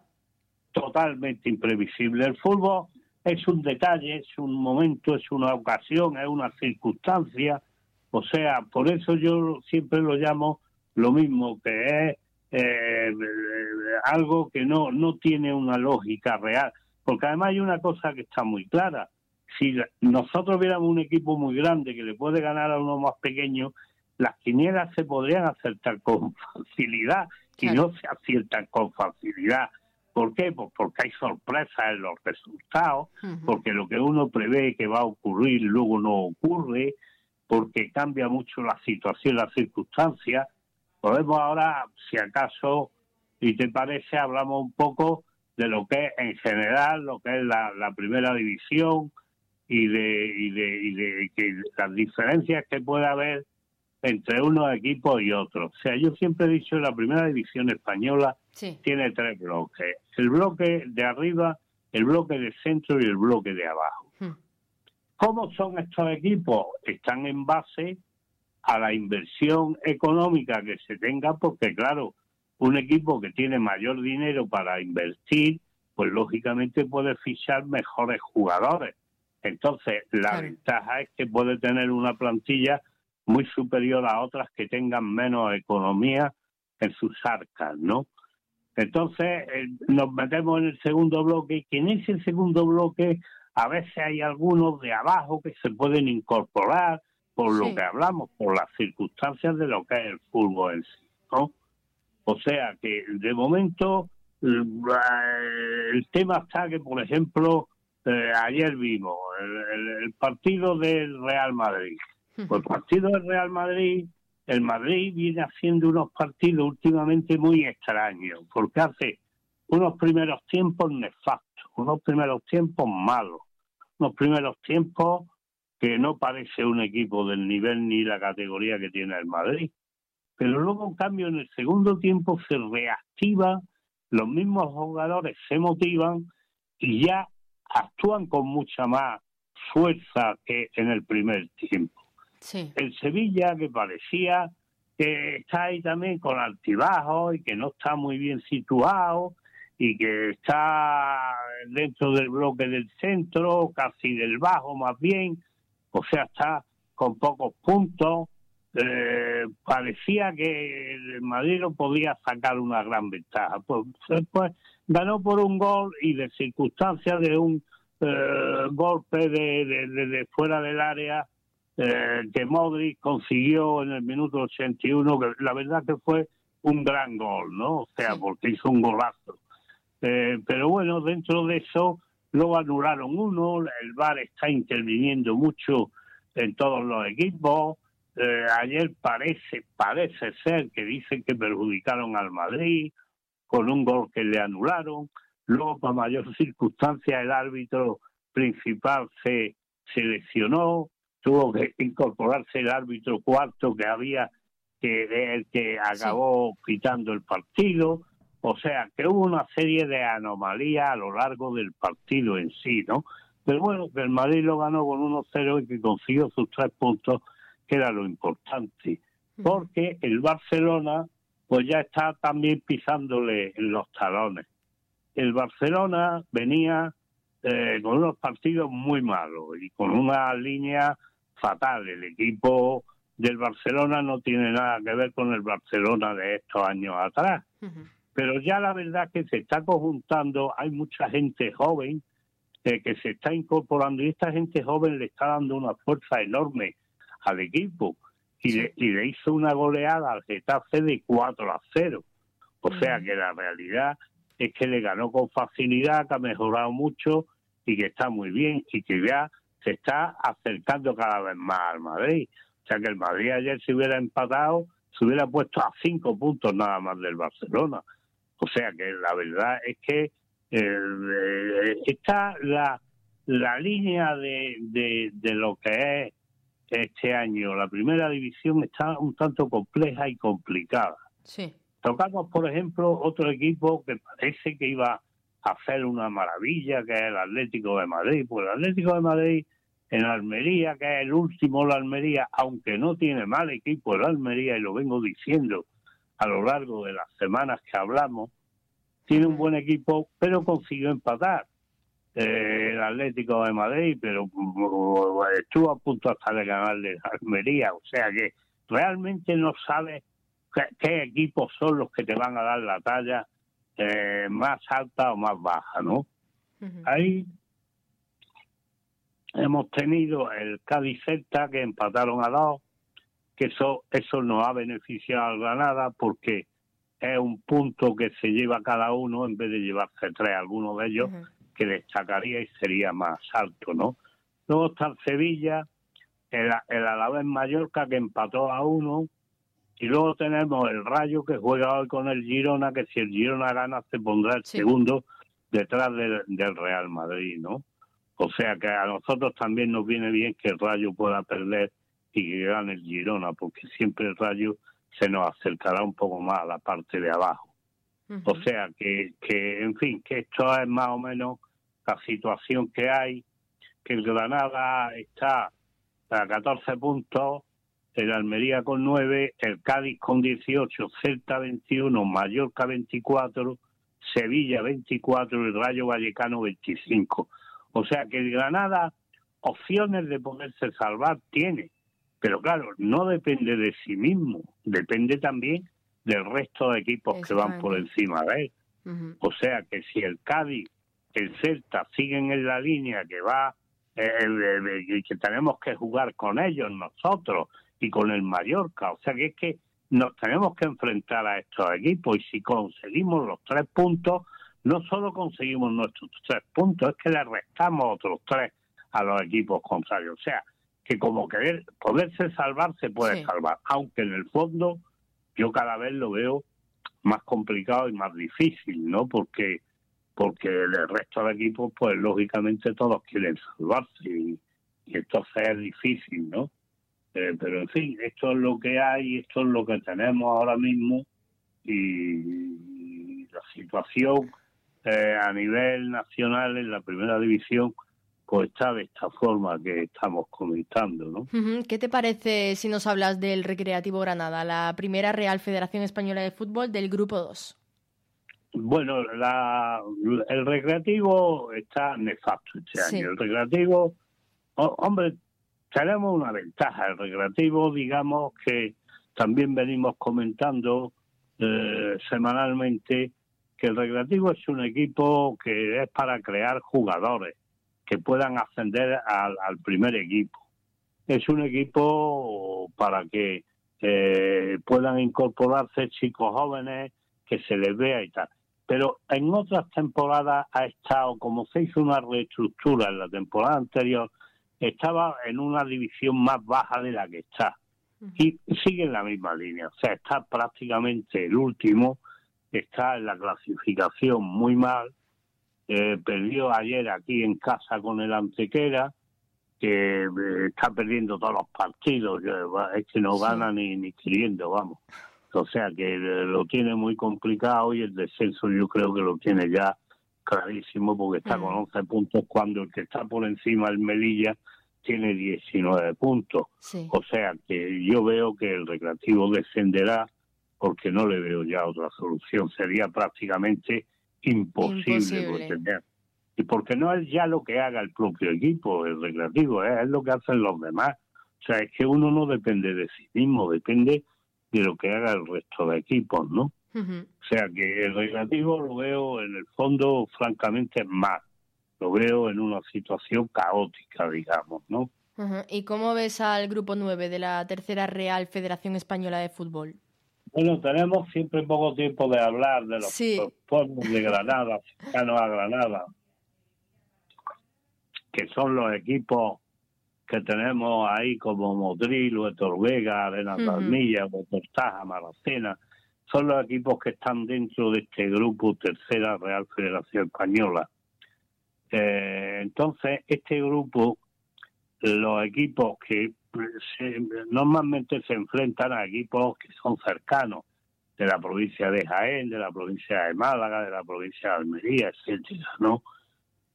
Totalmente imprevisible. El fútbol es un detalle, es un momento, es una ocasión, es una circunstancia. O sea, por eso yo siempre lo llamo lo mismo, que es eh, algo que no, no tiene una lógica real. Porque además hay una cosa que está muy clara. Si nosotros viéramos un equipo muy grande que le puede ganar a uno más pequeño, las quinielas se podrían acertar con facilidad y no se aciertan con facilidad. ¿Por qué? Pues porque hay sorpresas en los resultados, porque lo que uno prevé que va a ocurrir luego no ocurre, porque cambia mucho la situación, las circunstancias. Podemos ahora, si acaso, y te parece, hablamos un poco de lo que es en general, lo que es la, primera división y de, y de, y de que las diferencias que puede haber entre unos equipos y otros. O sea, yo siempre he dicho, la primera división española tiene tres bloques. El bloque de arriba, el bloque de centro y el bloque de abajo. Hmm. ¿Cómo son estos equipos? Están en base a la inversión económica que se tenga, porque claro, un equipo que tiene mayor dinero para invertir, pues lógicamente puede fichar mejores jugadores. Entonces, la ventaja es que puede tener una plantilla muy superior a otras que tengan menos economía en sus arcas, ¿no? Entonces eh, nos metemos en el segundo bloque y que en ese segundo bloque a veces hay algunos de abajo que se pueden incorporar por lo que hablamos, por las circunstancias de lo que es el fútbol en sí, ¿no? O sea que de momento el tema está que, por ejemplo, eh, ayer vimos el, el- el partido del Real Madrid. Pues el partido del Real Madrid, el Madrid viene haciendo unos partidos últimamente muy extraños, porque hace unos primeros tiempos nefastos, unos primeros tiempos malos, unos primeros tiempos que no parece un equipo del nivel ni la categoría que tiene el Madrid. Pero luego, en cambio, en el segundo tiempo se reactiva, los mismos jugadores se motivan y ya actúan con mucha más fuerza que en el primer tiempo. Sí. El Sevilla, que parecía que está ahí también con altibajos y que no está muy bien situado y que está dentro del bloque del centro, casi del bajo más bien, o sea, está con pocos puntos. Eh, parecía que el Madrid no podía sacar una gran ventaja. Pues, pues ganó por un gol y de circunstancias de un eh, golpe de, fuera del área eh, que Modric consiguió en el minuto 81, que la verdad que fue un gran gol, ¿no? O sea, porque hizo un golazo. Eh, pero bueno, dentro de eso, luego anularon uno, el VAR está interviniendo mucho en todos los equipos. Eh, ayer parece, parece ser que dicen que perjudicaron al Madrid con un gol que le anularon. Luego, por mayor circunstancia, el árbitro principal se, se lesionó, tuvo que incorporarse el árbitro cuarto que había, que el que acabó quitando el partido. O sea, que hubo una serie de anomalías a lo largo del partido en sí, ¿no? Pero bueno, que el Madrid lo ganó con 1-0 y que consiguió sus tres puntos, que era lo importante. Porque el Barcelona, pues ya está también pisándole en los talones. El Barcelona venía eh, con unos partidos muy malos y con una línea fatal. El equipo del Barcelona no tiene nada que ver con el Barcelona de estos años atrás. Pero ya la verdad que se está conjuntando, hay mucha gente joven eh, que se está incorporando y esta gente joven le está dando una fuerza enorme al equipo y, le, y le hizo una goleada al Getafe de 4 a 0. O sea que la realidad es que le ganó con facilidad, que ha mejorado mucho y que está muy bien y que ya se está acercando cada vez más al Madrid. O sea que el Madrid ayer se hubiera empatado, se hubiera puesto a cinco puntos nada más del Barcelona. O sea que la verdad es que eh, está la, la línea de, de, de lo que es este año. La primera división está un tanto compleja y complicada. Sí. Tocamos, por ejemplo, otro equipo que parece que iba a hacer una maravilla, que es el Atlético de Madrid. Pues el Atlético de Madrid en Almería, que es el último la Almería, aunque no tiene mal equipo el Almería, y lo vengo diciendo a lo largo de las semanas que hablamos, tiene un buen equipo, pero consiguió empatar eh, el Atlético de Madrid, pero uh, estuvo a punto hasta de ganarle Almería, o sea que realmente no sabes qué, qué equipos son los que te van a dar la talla eh, más alta o más baja, ¿no? Ahí hemos tenido el Cádiz Celta que empataron a dos, que eso, eso nos ha beneficiado al Granada porque es un punto que se lleva cada uno en vez de llevarse tres, alguno de ellos que destacaría y sería más alto, ¿no? Luego está el Sevilla, el, el Alavés Mallorca que empató a uno, y luego tenemos el Rayo que juega hoy con el Girona, que si el Girona gana se pondrá el segundo detrás del, del Real Madrid, ¿no? O sea que a nosotros también nos viene bien que el Rayo pueda perder y que gane el Girona, porque siempre el Rayo se nos acercará un poco más a la parte de abajo. O sea que, que, en fin, que esto es más o menos la situación que hay, que el Granada está a 14 puntos, el Almería con 9, el Cádiz con 18, Celta 21, Mallorca 24, Sevilla 24 y el Rayo Vallecano 25. O sea que el Granada opciones de poderse salvar tiene, pero claro, no depende de sí mismo, depende también del resto de equipos que van por encima de él. O sea que si el Cádiz, el Celta siguen en la línea que va eh, y que tenemos que jugar con ellos nosotros y con el Mallorca, o sea que es que nos tenemos que enfrentar a estos equipos y si conseguimos los tres puntos, no solo conseguimos nuestros tres puntos, es que le restamos otros tres a los equipos contrarios. O sea, que como querer poderse salvar se puede salvar, aunque en el fondo yo cada vez lo veo más complicado y más difícil, ¿no? Porque porque el resto de equipos, pues lógicamente todos quieren salvarse y, y entonces es difícil, ¿no? Eh, pero en fin, esto es lo que hay, esto es lo que tenemos ahora mismo y, la situación eh, a nivel nacional en la primera división pues está de esta forma que estamos comentando, ¿no? ¿Qué te parece si nos hablas del Recreativo Granada, la primera Real Federación Española de Fútbol del Grupo 2? Bueno, la, el Recreativo está nefasto este año. El Recreativo, hombre, tenemos una ventaja. El Recreativo, digamos que también venimos comentando eh, semanalmente que el Recreativo es un equipo que es para crear jugadores que puedan ascender al, primer equipo. Es un equipo para que eh, puedan incorporarse chicos jóvenes, que se les vea y tal. Pero en otras temporadas ha estado, como se hizo una reestructura en la temporada anterior, estaba en una división más baja de la que está. Y sigue en la misma línea. O sea, está prácticamente el último, está en la clasificación muy mal, eh, perdió ayer aquí en casa con el Antequera, que eh, está perdiendo todos los partidos, es que no gana ni, ni queriendo, vamos. O sea que eh, lo tiene muy complicado y el descenso yo creo que lo tiene ya clarísimo porque está con 11 mm. puntos cuando el que está por encima, el Melilla, tiene 19 puntos. O sea que yo veo que el recreativo descenderá porque no le veo ya otra solución. Sería prácticamente imposible, Y porque no es ya lo que haga el propio equipo, el recreativo, ¿eh? es lo que hacen los demás. O sea, es que uno no depende de sí mismo, depende de lo que haga el resto de equipos, ¿no? O sea que el recreativo lo veo en el fondo francamente mal. Lo veo en una situación caótica, digamos, ¿no? ¿Y cómo ves al grupo 9 de la Tercera Real Federación Española de Fútbol? Bueno, tenemos siempre poco tiempo de hablar de los, pueblos de Granada, cercanos a Granada, que son los equipos que tenemos ahí como Modril, Huetor Vega, Arena Palmilla, Taja, Maracena, son los equipos que están dentro de este grupo Tercera Real Federación Española. Eh, entonces, este grupo, los equipos que normalmente se enfrentan a equipos que son cercanos de la provincia de Jaén, de la provincia de Málaga, de la provincia de Almería, etcétera, ¿no?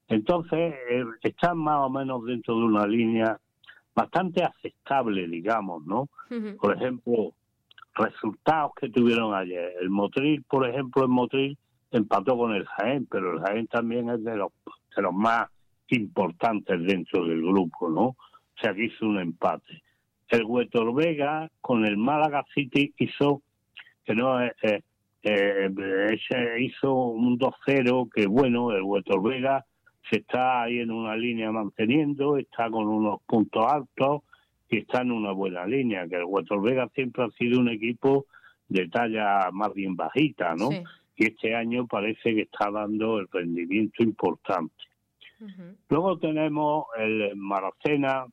Entonces, eh, están más o menos dentro de una línea bastante aceptable, digamos, ¿no? Por ejemplo, resultados que tuvieron ayer. El Motril, por ejemplo, el Motril empató con el Jaén, pero el Jaén también es de los, de los más importantes dentro del grupo, ¿no? O sea, que hizo un empate. El Huetor Vega con el Málaga City hizo, que no eh, eh, eh hizo un 2-0, que bueno, el Huetor Vega se está ahí en una línea manteniendo, está con unos puntos altos y está en una buena línea, que el Huetor Vega siempre ha sido un equipo de talla más bien bajita, ¿no? Y este año parece que está dando el rendimiento importante. Luego tenemos el Maracena,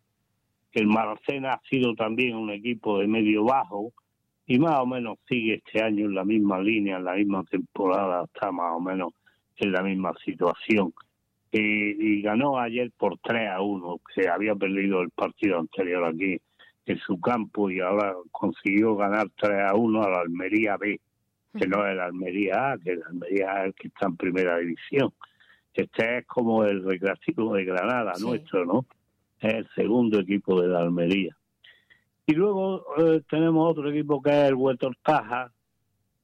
el Maracena ha sido también un equipo de medio bajo y más o menos sigue este año en la misma línea, en la misma temporada, está más o menos en la misma situación. Y, ganó ayer por 3 a 1, que había perdido el partido anterior aquí en su campo y ahora consiguió ganar 3 a 1 a la Almería B, que no es la Almería A, que la Almería A es el que está en primera división. Este es como el recreativo de Granada nuestro, ¿no? es el segundo equipo de la Almería. Y luego eh, tenemos otro equipo que es el Huetor Taja,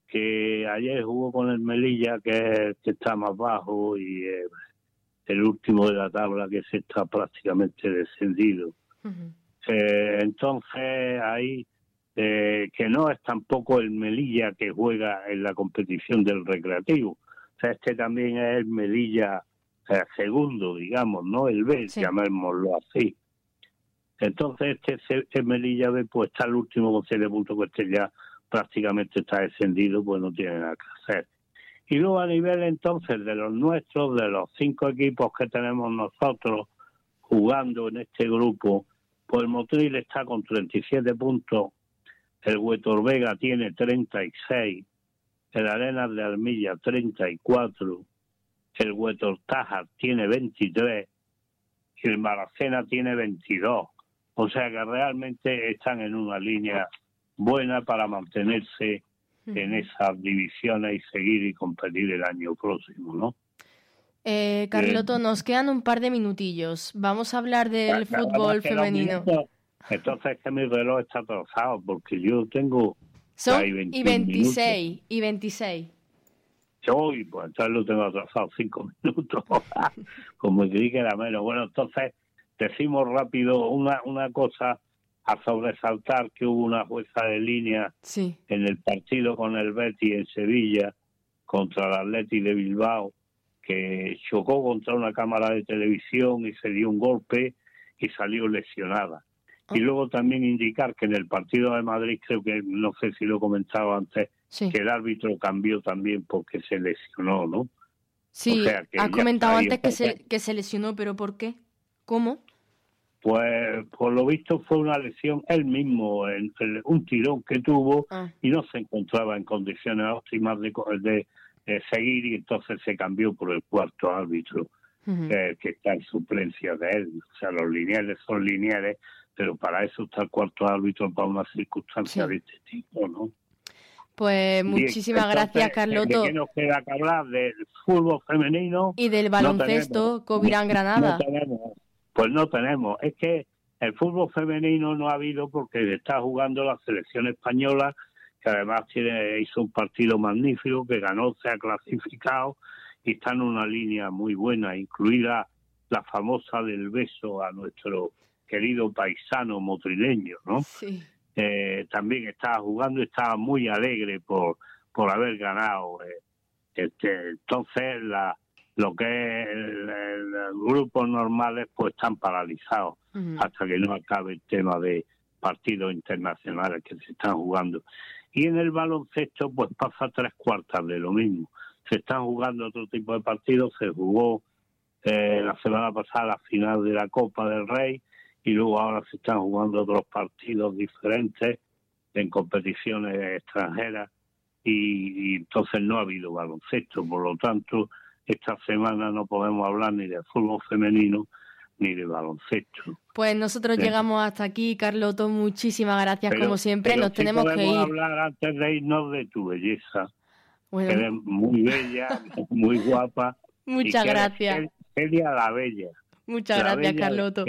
que ayer jugó con el Melilla, que es el que está más bajo y eh, el último de la tabla que se está prácticamente descendido. Eh, entonces ahí que no es tampoco el Melilla que juega en la competición del recreativo, este también es el Melilla eh, segundo, digamos, ¿no? El B, llamémoslo así. Entonces este, este Melilla B pues está el último con siete puntos, que este ya prácticamente está descendido, pues no tiene nada que hacer. Y luego a nivel entonces de los nuestros, de los cinco equipos que tenemos nosotros jugando en este grupo, pues el Motril está con 37 puntos, el Huetor Vega tiene 36, el Arenas de Armilla 34, el Huetor Tajar tiene 23 y el Maracena tiene 22. O sea que realmente están en una línea buena para mantenerse en esas divisiones y seguir y competir el año próximo, ¿no? Eh, Carloto, nos quedan un par de minutillos. Vamos a hablar del fútbol femenino. Entonces que mi reloj está atrasado porque yo tengo... Son y 26, y 26. Hoy, pues entonces lo tengo atrasado (laughs) cinco minutos, como que era menos. Bueno, entonces decimos rápido una, una cosa a sobresaltar que hubo una jueza de línea en el partido con el Betty en Sevilla contra el Atleti de Bilbao que chocó contra una cámara de televisión y se dio un golpe y salió lesionada. Y luego también indicar que en el partido de Madrid, creo que no sé si lo he comentado antes, que el árbitro cambió también porque se lesionó, ¿no? Sí, ha comentado antes que se, que se lesionó, pero ¿por qué? ¿Cómo? Pues por lo visto fue una lesión él mismo, en, un tirón que tuvo ah. y no se encontraba en condiciones óptimas de, de, seguir y entonces se cambió por el cuarto árbitro eh, que está en suplencia de él. O sea, los lineales son lineales, pero para eso está el cuarto árbitro para una circunstancia de este tipo, ¿no? Pues muchísimas gracias, Carloto. ¿De nos queda que hablar? Del fútbol femenino. Y del baloncesto, Covirán Granada. Pues no tenemos. Es que el fútbol femenino no ha habido porque está jugando la selección española, que además tiene, hizo un partido magnífico, que ganó, se ha clasificado y está en una línea muy buena, incluida la famosa del beso a nuestro querido paisano motrileño, ¿no? Sí. Eh, también estaba jugando y estaba muy alegre por, por haber ganado. Eh, este, entonces, la, lo que es el, grupos normales pues están paralizados hasta que no acabe el tema de partidos internacionales que se están jugando. Y en el baloncesto pues pasa tres cuartas de lo mismo. Se están jugando otro tipo de partidos, se jugó eh, la semana pasada la final de la Copa del Rey y luego ahora se están jugando otros partidos diferentes en competiciones extranjeras y entonces no ha habido baloncesto, por lo tanto esta semana no podemos hablar ni de fútbol femenino ni de baloncesto. Pues nosotros llegamos hasta aquí, Carloto. Muchísimas gracias, como siempre. Nos tenemos que ir. hablar antes de irnos de tu belleza. eres muy bella, muy guapa. (laughs) Muchas gracias. Celia la Bella. Muchas gracias, Carloto.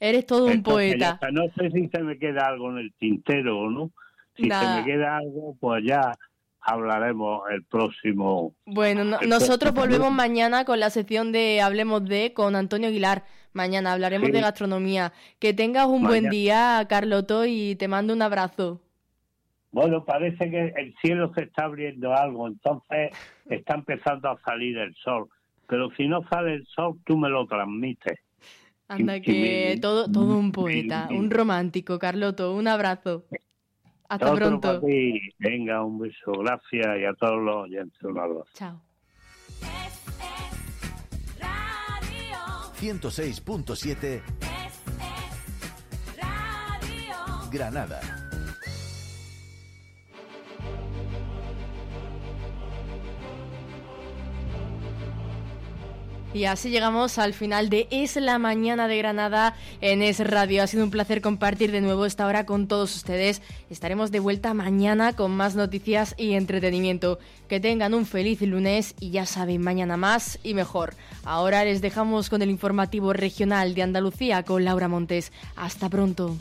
Eres todo un poeta. no sé si se me queda algo en el tintero o no. Si se me queda algo, pues ya hablaremos el próximo. Bueno, nosotros volvemos mañana con la sección de Hablemos de con Antonio Aguilar. Mañana hablaremos de gastronomía. Que tengas un buen día, Carloto, y te mando un abrazo. Bueno, parece que el cielo se está abriendo algo, entonces está empezando a salir el sol. Pero si no sale el sol, tú me lo transmites. Anda, que todo, todo un poeta, un romántico, Carloto. Un abrazo. Hasta pronto. Venga, un beso. Gracias y a todos los oyentes un abrazo. Chao. 106.7 Granada. Y así llegamos al final de Es la Mañana de Granada en Es Radio. Ha sido un placer compartir de nuevo esta hora con todos ustedes. Estaremos de vuelta mañana con más noticias y entretenimiento. Que tengan un feliz lunes y ya saben, mañana más y mejor. Ahora les dejamos con el informativo regional de Andalucía con Laura Montes. Hasta pronto.